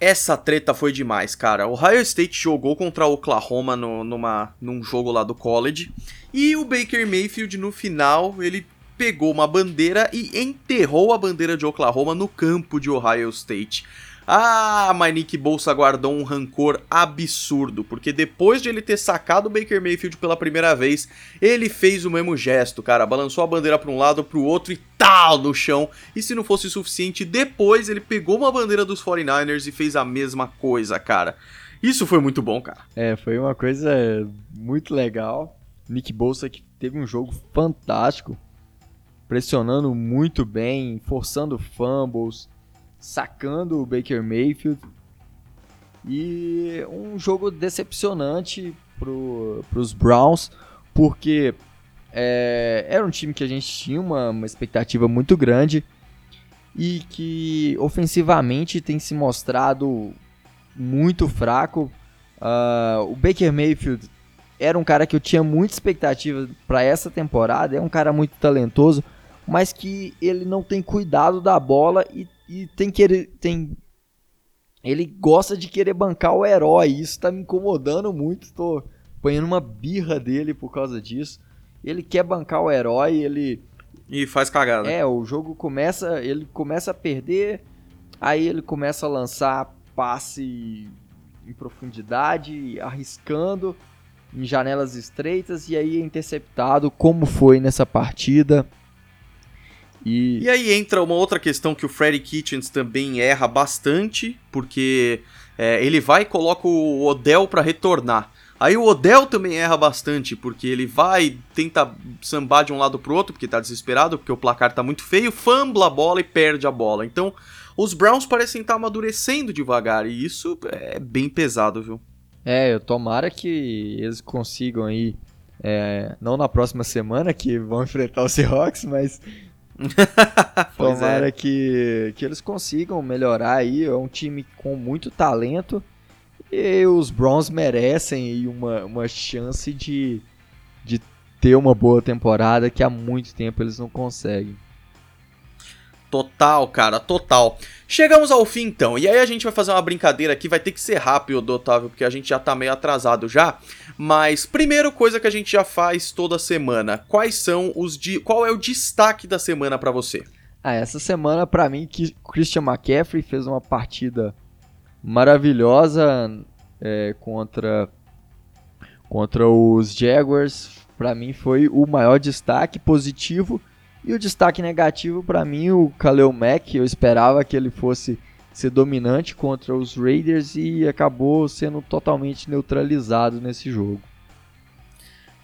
Essa treta foi demais, cara. O Ohio State jogou contra o Oklahoma no, numa, num jogo lá do college. E o Baker Mayfield, no final, ele pegou uma bandeira e enterrou a bandeira de Oklahoma no campo de Ohio State. Ah, mas Nick Bolsa guardou um rancor absurdo, porque depois de ele ter sacado o Baker Mayfield pela primeira vez, ele fez o mesmo gesto, cara, balançou a bandeira para um lado, para o outro e tal no chão. E se não fosse suficiente, depois ele pegou uma bandeira dos 49ers e fez a mesma coisa, cara. Isso foi muito bom, cara. É, foi uma coisa muito legal. Nick Bolsa que teve um jogo fantástico, pressionando muito bem, forçando fumbles, sacando o Baker Mayfield. E um jogo decepcionante para os Browns, porque é, era um time que a gente tinha uma, uma expectativa muito grande e que ofensivamente tem se mostrado muito fraco. Uh, o Baker Mayfield era um cara que eu tinha muita expectativa para essa temporada, é um cara muito talentoso, mas que ele não tem cuidado da bola e e tem que ele tem ele gosta de querer bancar o herói. Isso tá me incomodando muito. Tô ponhando uma birra dele por causa disso. Ele quer bancar o herói, ele e faz cagada. É, o jogo começa, ele começa a perder, aí ele começa a lançar passe em profundidade, arriscando em janelas estreitas e aí é interceptado, como foi nessa partida. E... e aí entra uma outra questão que o Freddy Kitchens também erra bastante, porque é, ele vai e coloca o Odell para retornar. Aí o Odell também erra bastante, porque ele vai, tenta sambar de um lado pro outro, porque tá desesperado, porque o placar tá muito feio, fambla a bola e perde a bola. Então, os Browns parecem estar tá amadurecendo devagar, e isso é bem pesado, viu? É, eu tomara que eles consigam aí, é, não na próxima semana, que vão enfrentar o Seahawks, mas Tomara é. que, que eles consigam melhorar aí. É um time com muito talento. E os Browns merecem uma, uma chance de, de ter uma boa temporada que há muito tempo eles não conseguem. Total, cara, total. Chegamos ao fim então, e aí a gente vai fazer uma brincadeira aqui, vai ter que ser rápido, Otávio, porque a gente já tá meio atrasado já. Mas primeira coisa que a gente já faz toda semana, quais são os di qual é o destaque da semana para você? Ah, essa semana para mim que Christian McCaffrey fez uma partida maravilhosa é, contra contra os Jaguars. Para mim foi o maior destaque positivo e o destaque negativo para mim, o Kaleo Mack, eu esperava que ele fosse ser dominante contra os Raiders e acabou sendo totalmente neutralizado nesse jogo.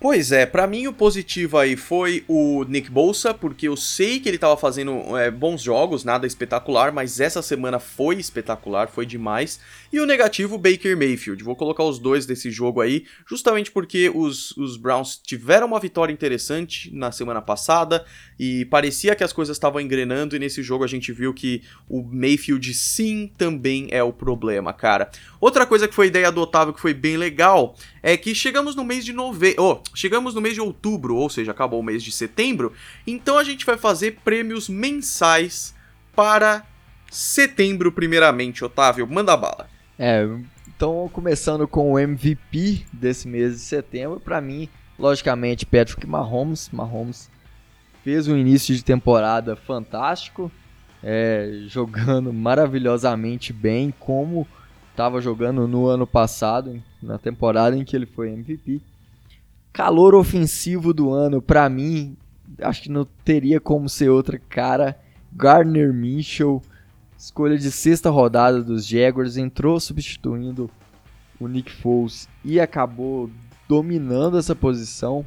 Pois é, para mim o positivo aí foi o Nick Bolsa, porque eu sei que ele tava fazendo é, bons jogos, nada espetacular, mas essa semana foi espetacular, foi demais. E o negativo, Baker Mayfield. Vou colocar os dois desse jogo aí, justamente porque os, os Browns tiveram uma vitória interessante na semana passada e parecia que as coisas estavam engrenando, e nesse jogo a gente viu que o Mayfield sim também é o problema, cara. Outra coisa que foi ideia do Otávio que foi bem legal é que chegamos no mês de novembro. Oh, chegamos no mês de outubro, ou seja, acabou o mês de setembro. Então a gente vai fazer prêmios mensais para setembro, primeiramente. Otávio, manda bala. É, então começando com o MVP desse mês de setembro, para mim, logicamente, Patrick Mahomes. Mahomes fez um início de temporada fantástico, é, jogando maravilhosamente bem, como estava jogando no ano passado, na temporada em que ele foi MVP. Calor ofensivo do ano, para mim, acho que não teria como ser outra cara. Gardner Mitchell, escolha de sexta rodada dos Jaguars, entrou substituindo o Nick Foles e acabou dominando essa posição.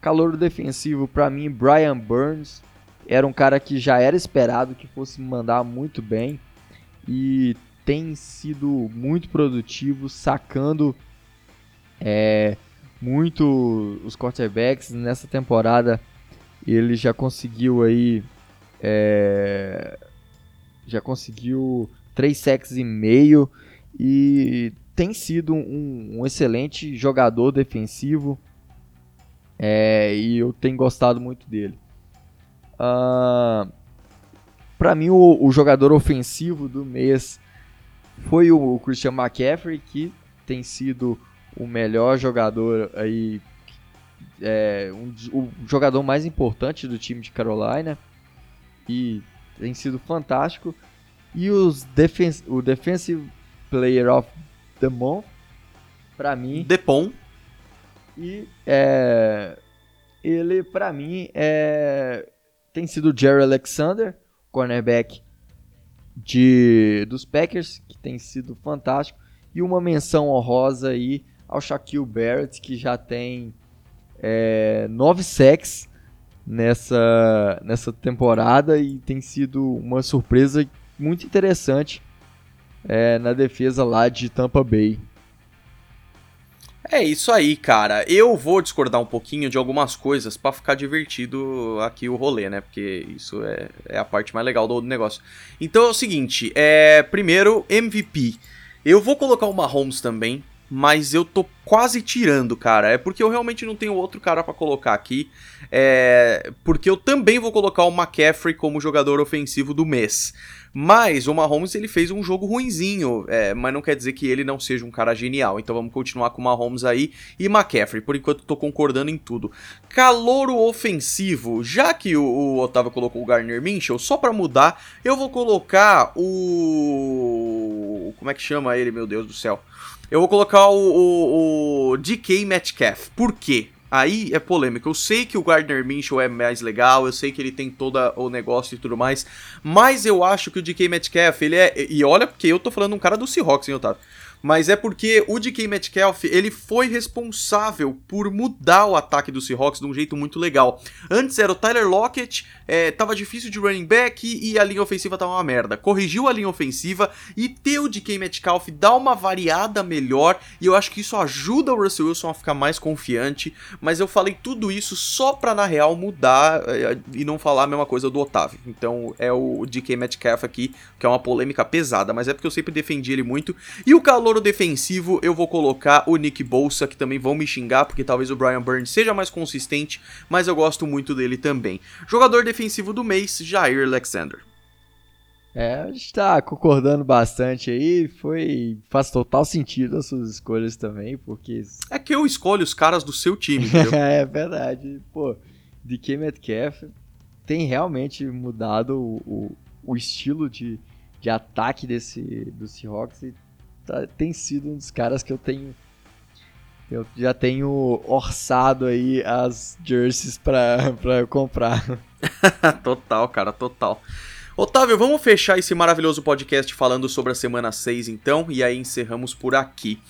Calor defensivo, para mim, Brian Burns era um cara que já era esperado que fosse mandar muito bem e tem sido muito produtivo, sacando é, muito os quarterbacks. Nessa temporada ele já conseguiu aí. É, já conseguiu 3 sacks e meio e tem sido um, um excelente jogador defensivo é, e eu tenho gostado muito dele. Uh, ah, Para mim, o, o, jogador ofensivo do mês foi o Christian McCaffrey, que tem sido o melhor jogador aí, é, um, o jogador mais importante do time de Carolina e tem sido fantástico. E os defen o Defensive Player of the Month, para mim. Depon. E é, ele, para mim, é, tem sido o Jerry Alexander, cornerback de, dos Packers, que tem sido fantástico. E uma menção honrosa aí ao Shaquille Barrett, que já tem é, nove sacks nessa, nessa temporada e tem sido uma surpresa muito interessante é, na defesa lá de Tampa Bay. É isso aí, cara. Eu vou discordar um pouquinho de algumas coisas para ficar divertido aqui o rolê, né? Porque isso é, é a parte mais legal do negócio. Então é o seguinte, é primeiro MVP. Eu vou colocar o Mahomes também, mas eu tô quase tirando, cara. É porque eu realmente não tenho outro cara para colocar aqui. É porque eu também vou colocar o McCaffrey como jogador ofensivo do mês. Mas o Mahomes ele fez um jogo ruinzinho, é, mas não quer dizer que ele não seja um cara genial. Então vamos continuar com o Mahomes aí e McCaffrey. Por enquanto tô concordando em tudo. Calouro ofensivo, já que o, o Otávio colocou o Garner Minchel, só para mudar, eu vou colocar o como é que chama ele, meu Deus do céu? Eu vou colocar o, o, o DK Metcalf. Por quê? Aí é polêmico. Eu sei que o Gardner Minshew é mais legal, eu sei que ele tem todo o negócio e tudo mais, mas eu acho que o DK Metcalf, ele é. E olha, porque eu tô falando um cara do Seahawks, hein, Otávio? Mas é porque o DK Metcalf, ele foi responsável por mudar o ataque do Seahawks de um jeito muito legal. Antes era o Tyler Lockett, é, tava difícil de running back e a linha ofensiva tava uma merda. Corrigiu a linha ofensiva e ter o DK Metcalf dá uma variada melhor e eu acho que isso ajuda o Russell Wilson a ficar mais confiante, mas eu falei tudo isso só pra na real mudar é, e não falar a mesma coisa do Otávio. Então é o DK Metcalf aqui, que é uma polêmica pesada, mas é porque eu sempre defendi ele muito. E o calor calor defensivo, eu vou colocar o Nick Bolsa, que também vão me xingar, porque talvez o Brian Burns seja mais consistente, mas eu gosto muito dele também. Jogador defensivo do mês, Jair Alexander. É, a gente tá concordando bastante aí, foi. faz total sentido as suas escolhas também, porque. É que eu escolho os caras do seu time, é verdade. Pô, DK Metcalf tem realmente mudado o, o, o estilo de, de ataque desse, do Seahawks e tá, tem sido um dos caras que eu tenho. Eu já tenho orçado aí as jerseys pra, pra comprar. total, cara, total. Otávio, vamos fechar esse maravilhoso podcast falando sobre a semana 6 então, e aí encerramos por aqui.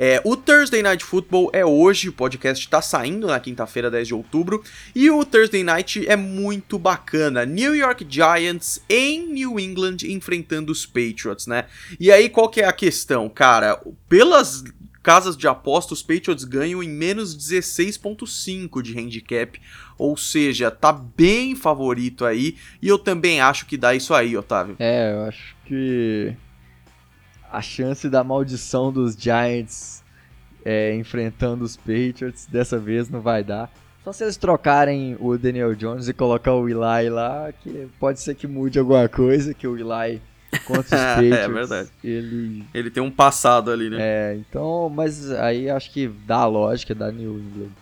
É, o Thursday Night Football é hoje, o podcast está saindo na quinta-feira, 10 de outubro, e o Thursday Night é muito bacana. New York Giants em New England enfrentando os Patriots, né? E aí qual que é a questão, cara? Pelas casas de apostas, os Patriots ganham em menos 16.5 de handicap, ou seja, tá bem favorito aí, e eu também acho que dá isso aí, Otávio. É, eu acho que a chance da maldição dos Giants é, enfrentando os Patriots dessa vez não vai dar. Só se eles trocarem o Daniel Jones e colocar o Eli lá, que pode ser que mude alguma coisa, que o Eli contra os Patriots. é verdade. Ele... ele tem um passado ali, né? É, então, mas aí acho que dá a lógica da New England.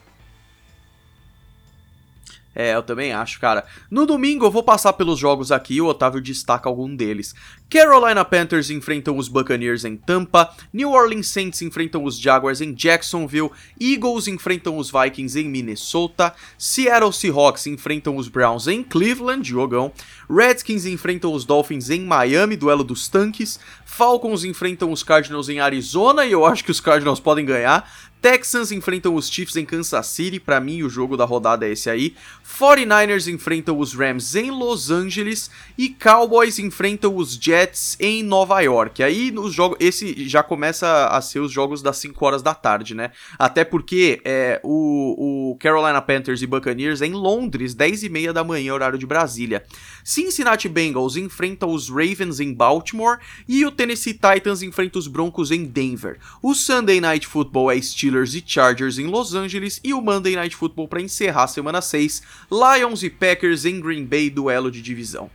É, eu também acho, cara. No domingo eu vou passar pelos jogos aqui e o Otávio destaca algum deles. Carolina Panthers enfrentam os Buccaneers em Tampa, New Orleans Saints enfrentam os Jaguars em Jacksonville, Eagles enfrentam os Vikings em Minnesota, Seattle Seahawks enfrentam os Browns em Cleveland, jogão, Redskins enfrentam os Dolphins em Miami, duelo dos tanques, Falcons enfrentam os Cardinals em Arizona e eu acho que os Cardinals podem ganhar, Texans enfrentam os Chiefs em Kansas City, para mim o jogo da rodada é esse aí. 49ers enfrentam os Rams em Los Angeles e Cowboys enfrentam os Jets em Nova York. Aí nos jogos, esse já começa a ser os jogos das 5 horas da tarde, né? Até porque é, o, o Carolina Panthers e Buccaneers é em Londres, 10 e meia da manhã, horário de Brasília. Cincinnati Bengals enfrenta os Ravens em Baltimore e o Tennessee Titans enfrenta os Broncos em Denver. O Sunday Night Football é Steelers e Chargers em Los Angeles e o Monday Night Football para encerrar a semana 6, Lions e Packers em Green Bay, duelo de divisão.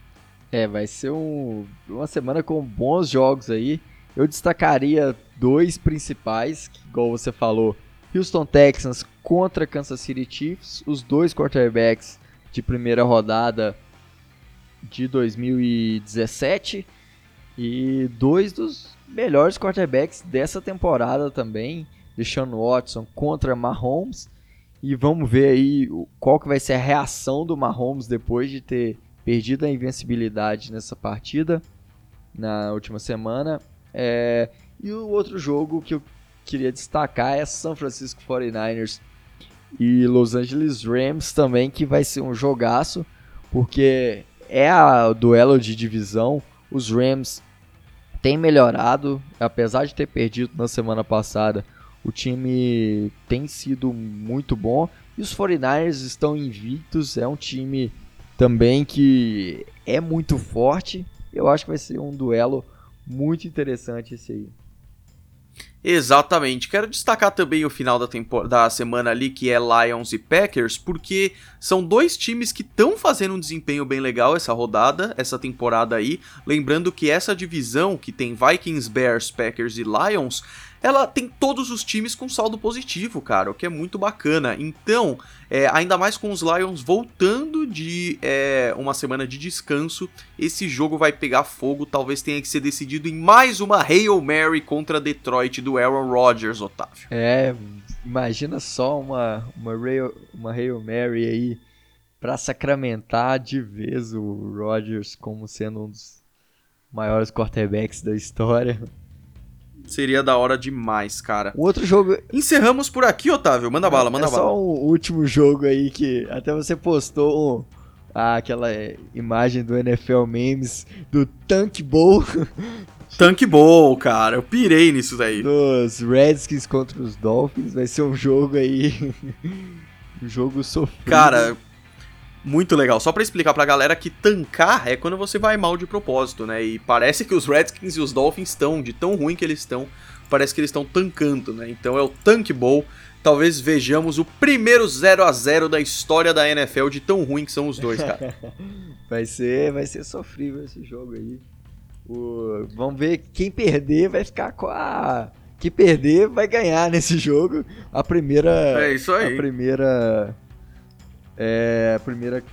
É, vai ser um, uma semana com bons jogos aí. Eu destacaria dois principais, que, igual você falou, Houston Texans contra Kansas City Chiefs, os dois quarterbacks de primeira rodada de 2017 e dois dos melhores quarterbacks dessa temporada também, Deshaun Watson contra Mahomes. E vamos ver aí qual que vai ser a reação do Mahomes depois de ter perdido a invencibilidade nessa partida na última semana. É... E o outro jogo que eu queria destacar é São Francisco 49ers e Los Angeles Rams também, que vai ser um jogaço, porque é a duelo de divisão. Os Rams têm melhorado, apesar de ter perdido na semana passada. O time tem sido muito bom e os 49ers estão invictos. É um time também que é muito forte. Eu acho que vai ser um duelo muito interessante esse aí. Exatamente. Quero destacar também o final da, da semana ali, que é Lions e Packers, porque são dois times que estão fazendo um desempenho bem legal essa rodada, essa temporada aí. Lembrando que essa divisão, que tem Vikings, Bears, Packers e Lions, ela tem todos os times com saldo positivo, cara, o que é muito bacana. Então, é, ainda mais com os Lions voltando de é, uma semana de descanso, esse jogo vai pegar fogo. Talvez tenha que ser decidido em mais uma Hail Mary contra Detroit do Aaron Rodgers, Otávio. É, imagina só uma, uma, Hail, uma Hail Mary aí para sacramentar de vez o Rodgers como sendo um dos maiores quarterbacks da história. Seria da hora demais, cara. O outro jogo. Encerramos por aqui, Otávio. Manda bala, manda é bala. Só um último jogo aí que até você postou ah, aquela imagem do NFL Memes do Tank Bowl. Tank Bowl, cara. Eu pirei nisso daí. Dos Redskins contra os Dolphins. Vai ser um jogo aí. um jogo sofrido. Cara, muito legal. Só para explicar pra galera que tancar é quando você vai mal de propósito, né? E parece que os Redskins e os Dolphins estão, de tão ruim que eles estão, parece que eles estão tancando, né? Então é o Tank Bowl. Talvez vejamos o primeiro 0 a 0 da história da NFL de tão ruim que são os dois, cara. vai ser, vai ser sofrível esse jogo aí. O, vamos ver quem perder vai ficar com a que perder vai ganhar nesse jogo a primeira é isso aí. a primeira é a primeira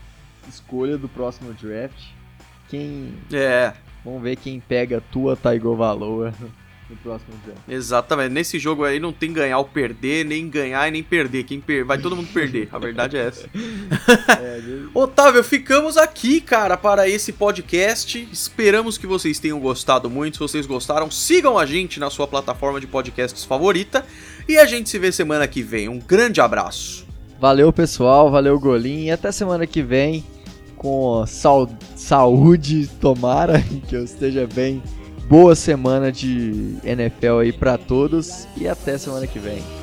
escolha do próximo draft. Quem. É. Vamos ver quem pega tua Tagovailoa no próximo draft. Exatamente. Nesse jogo aí não tem ganhar ou perder, nem ganhar e nem perder. Quem per... Vai todo mundo perder. A verdade é essa. É, Otávio, ficamos aqui, cara, para esse podcast. Esperamos que vocês tenham gostado muito. Se vocês gostaram, sigam a gente na sua plataforma de podcasts favorita. E a gente se vê semana que vem. Um grande abraço. Valeu, pessoal. Valeu, Golim. E até semana que vem. Com sal saúde, tomara que eu esteja bem. Boa semana de NFL aí para todos. E até semana que vem.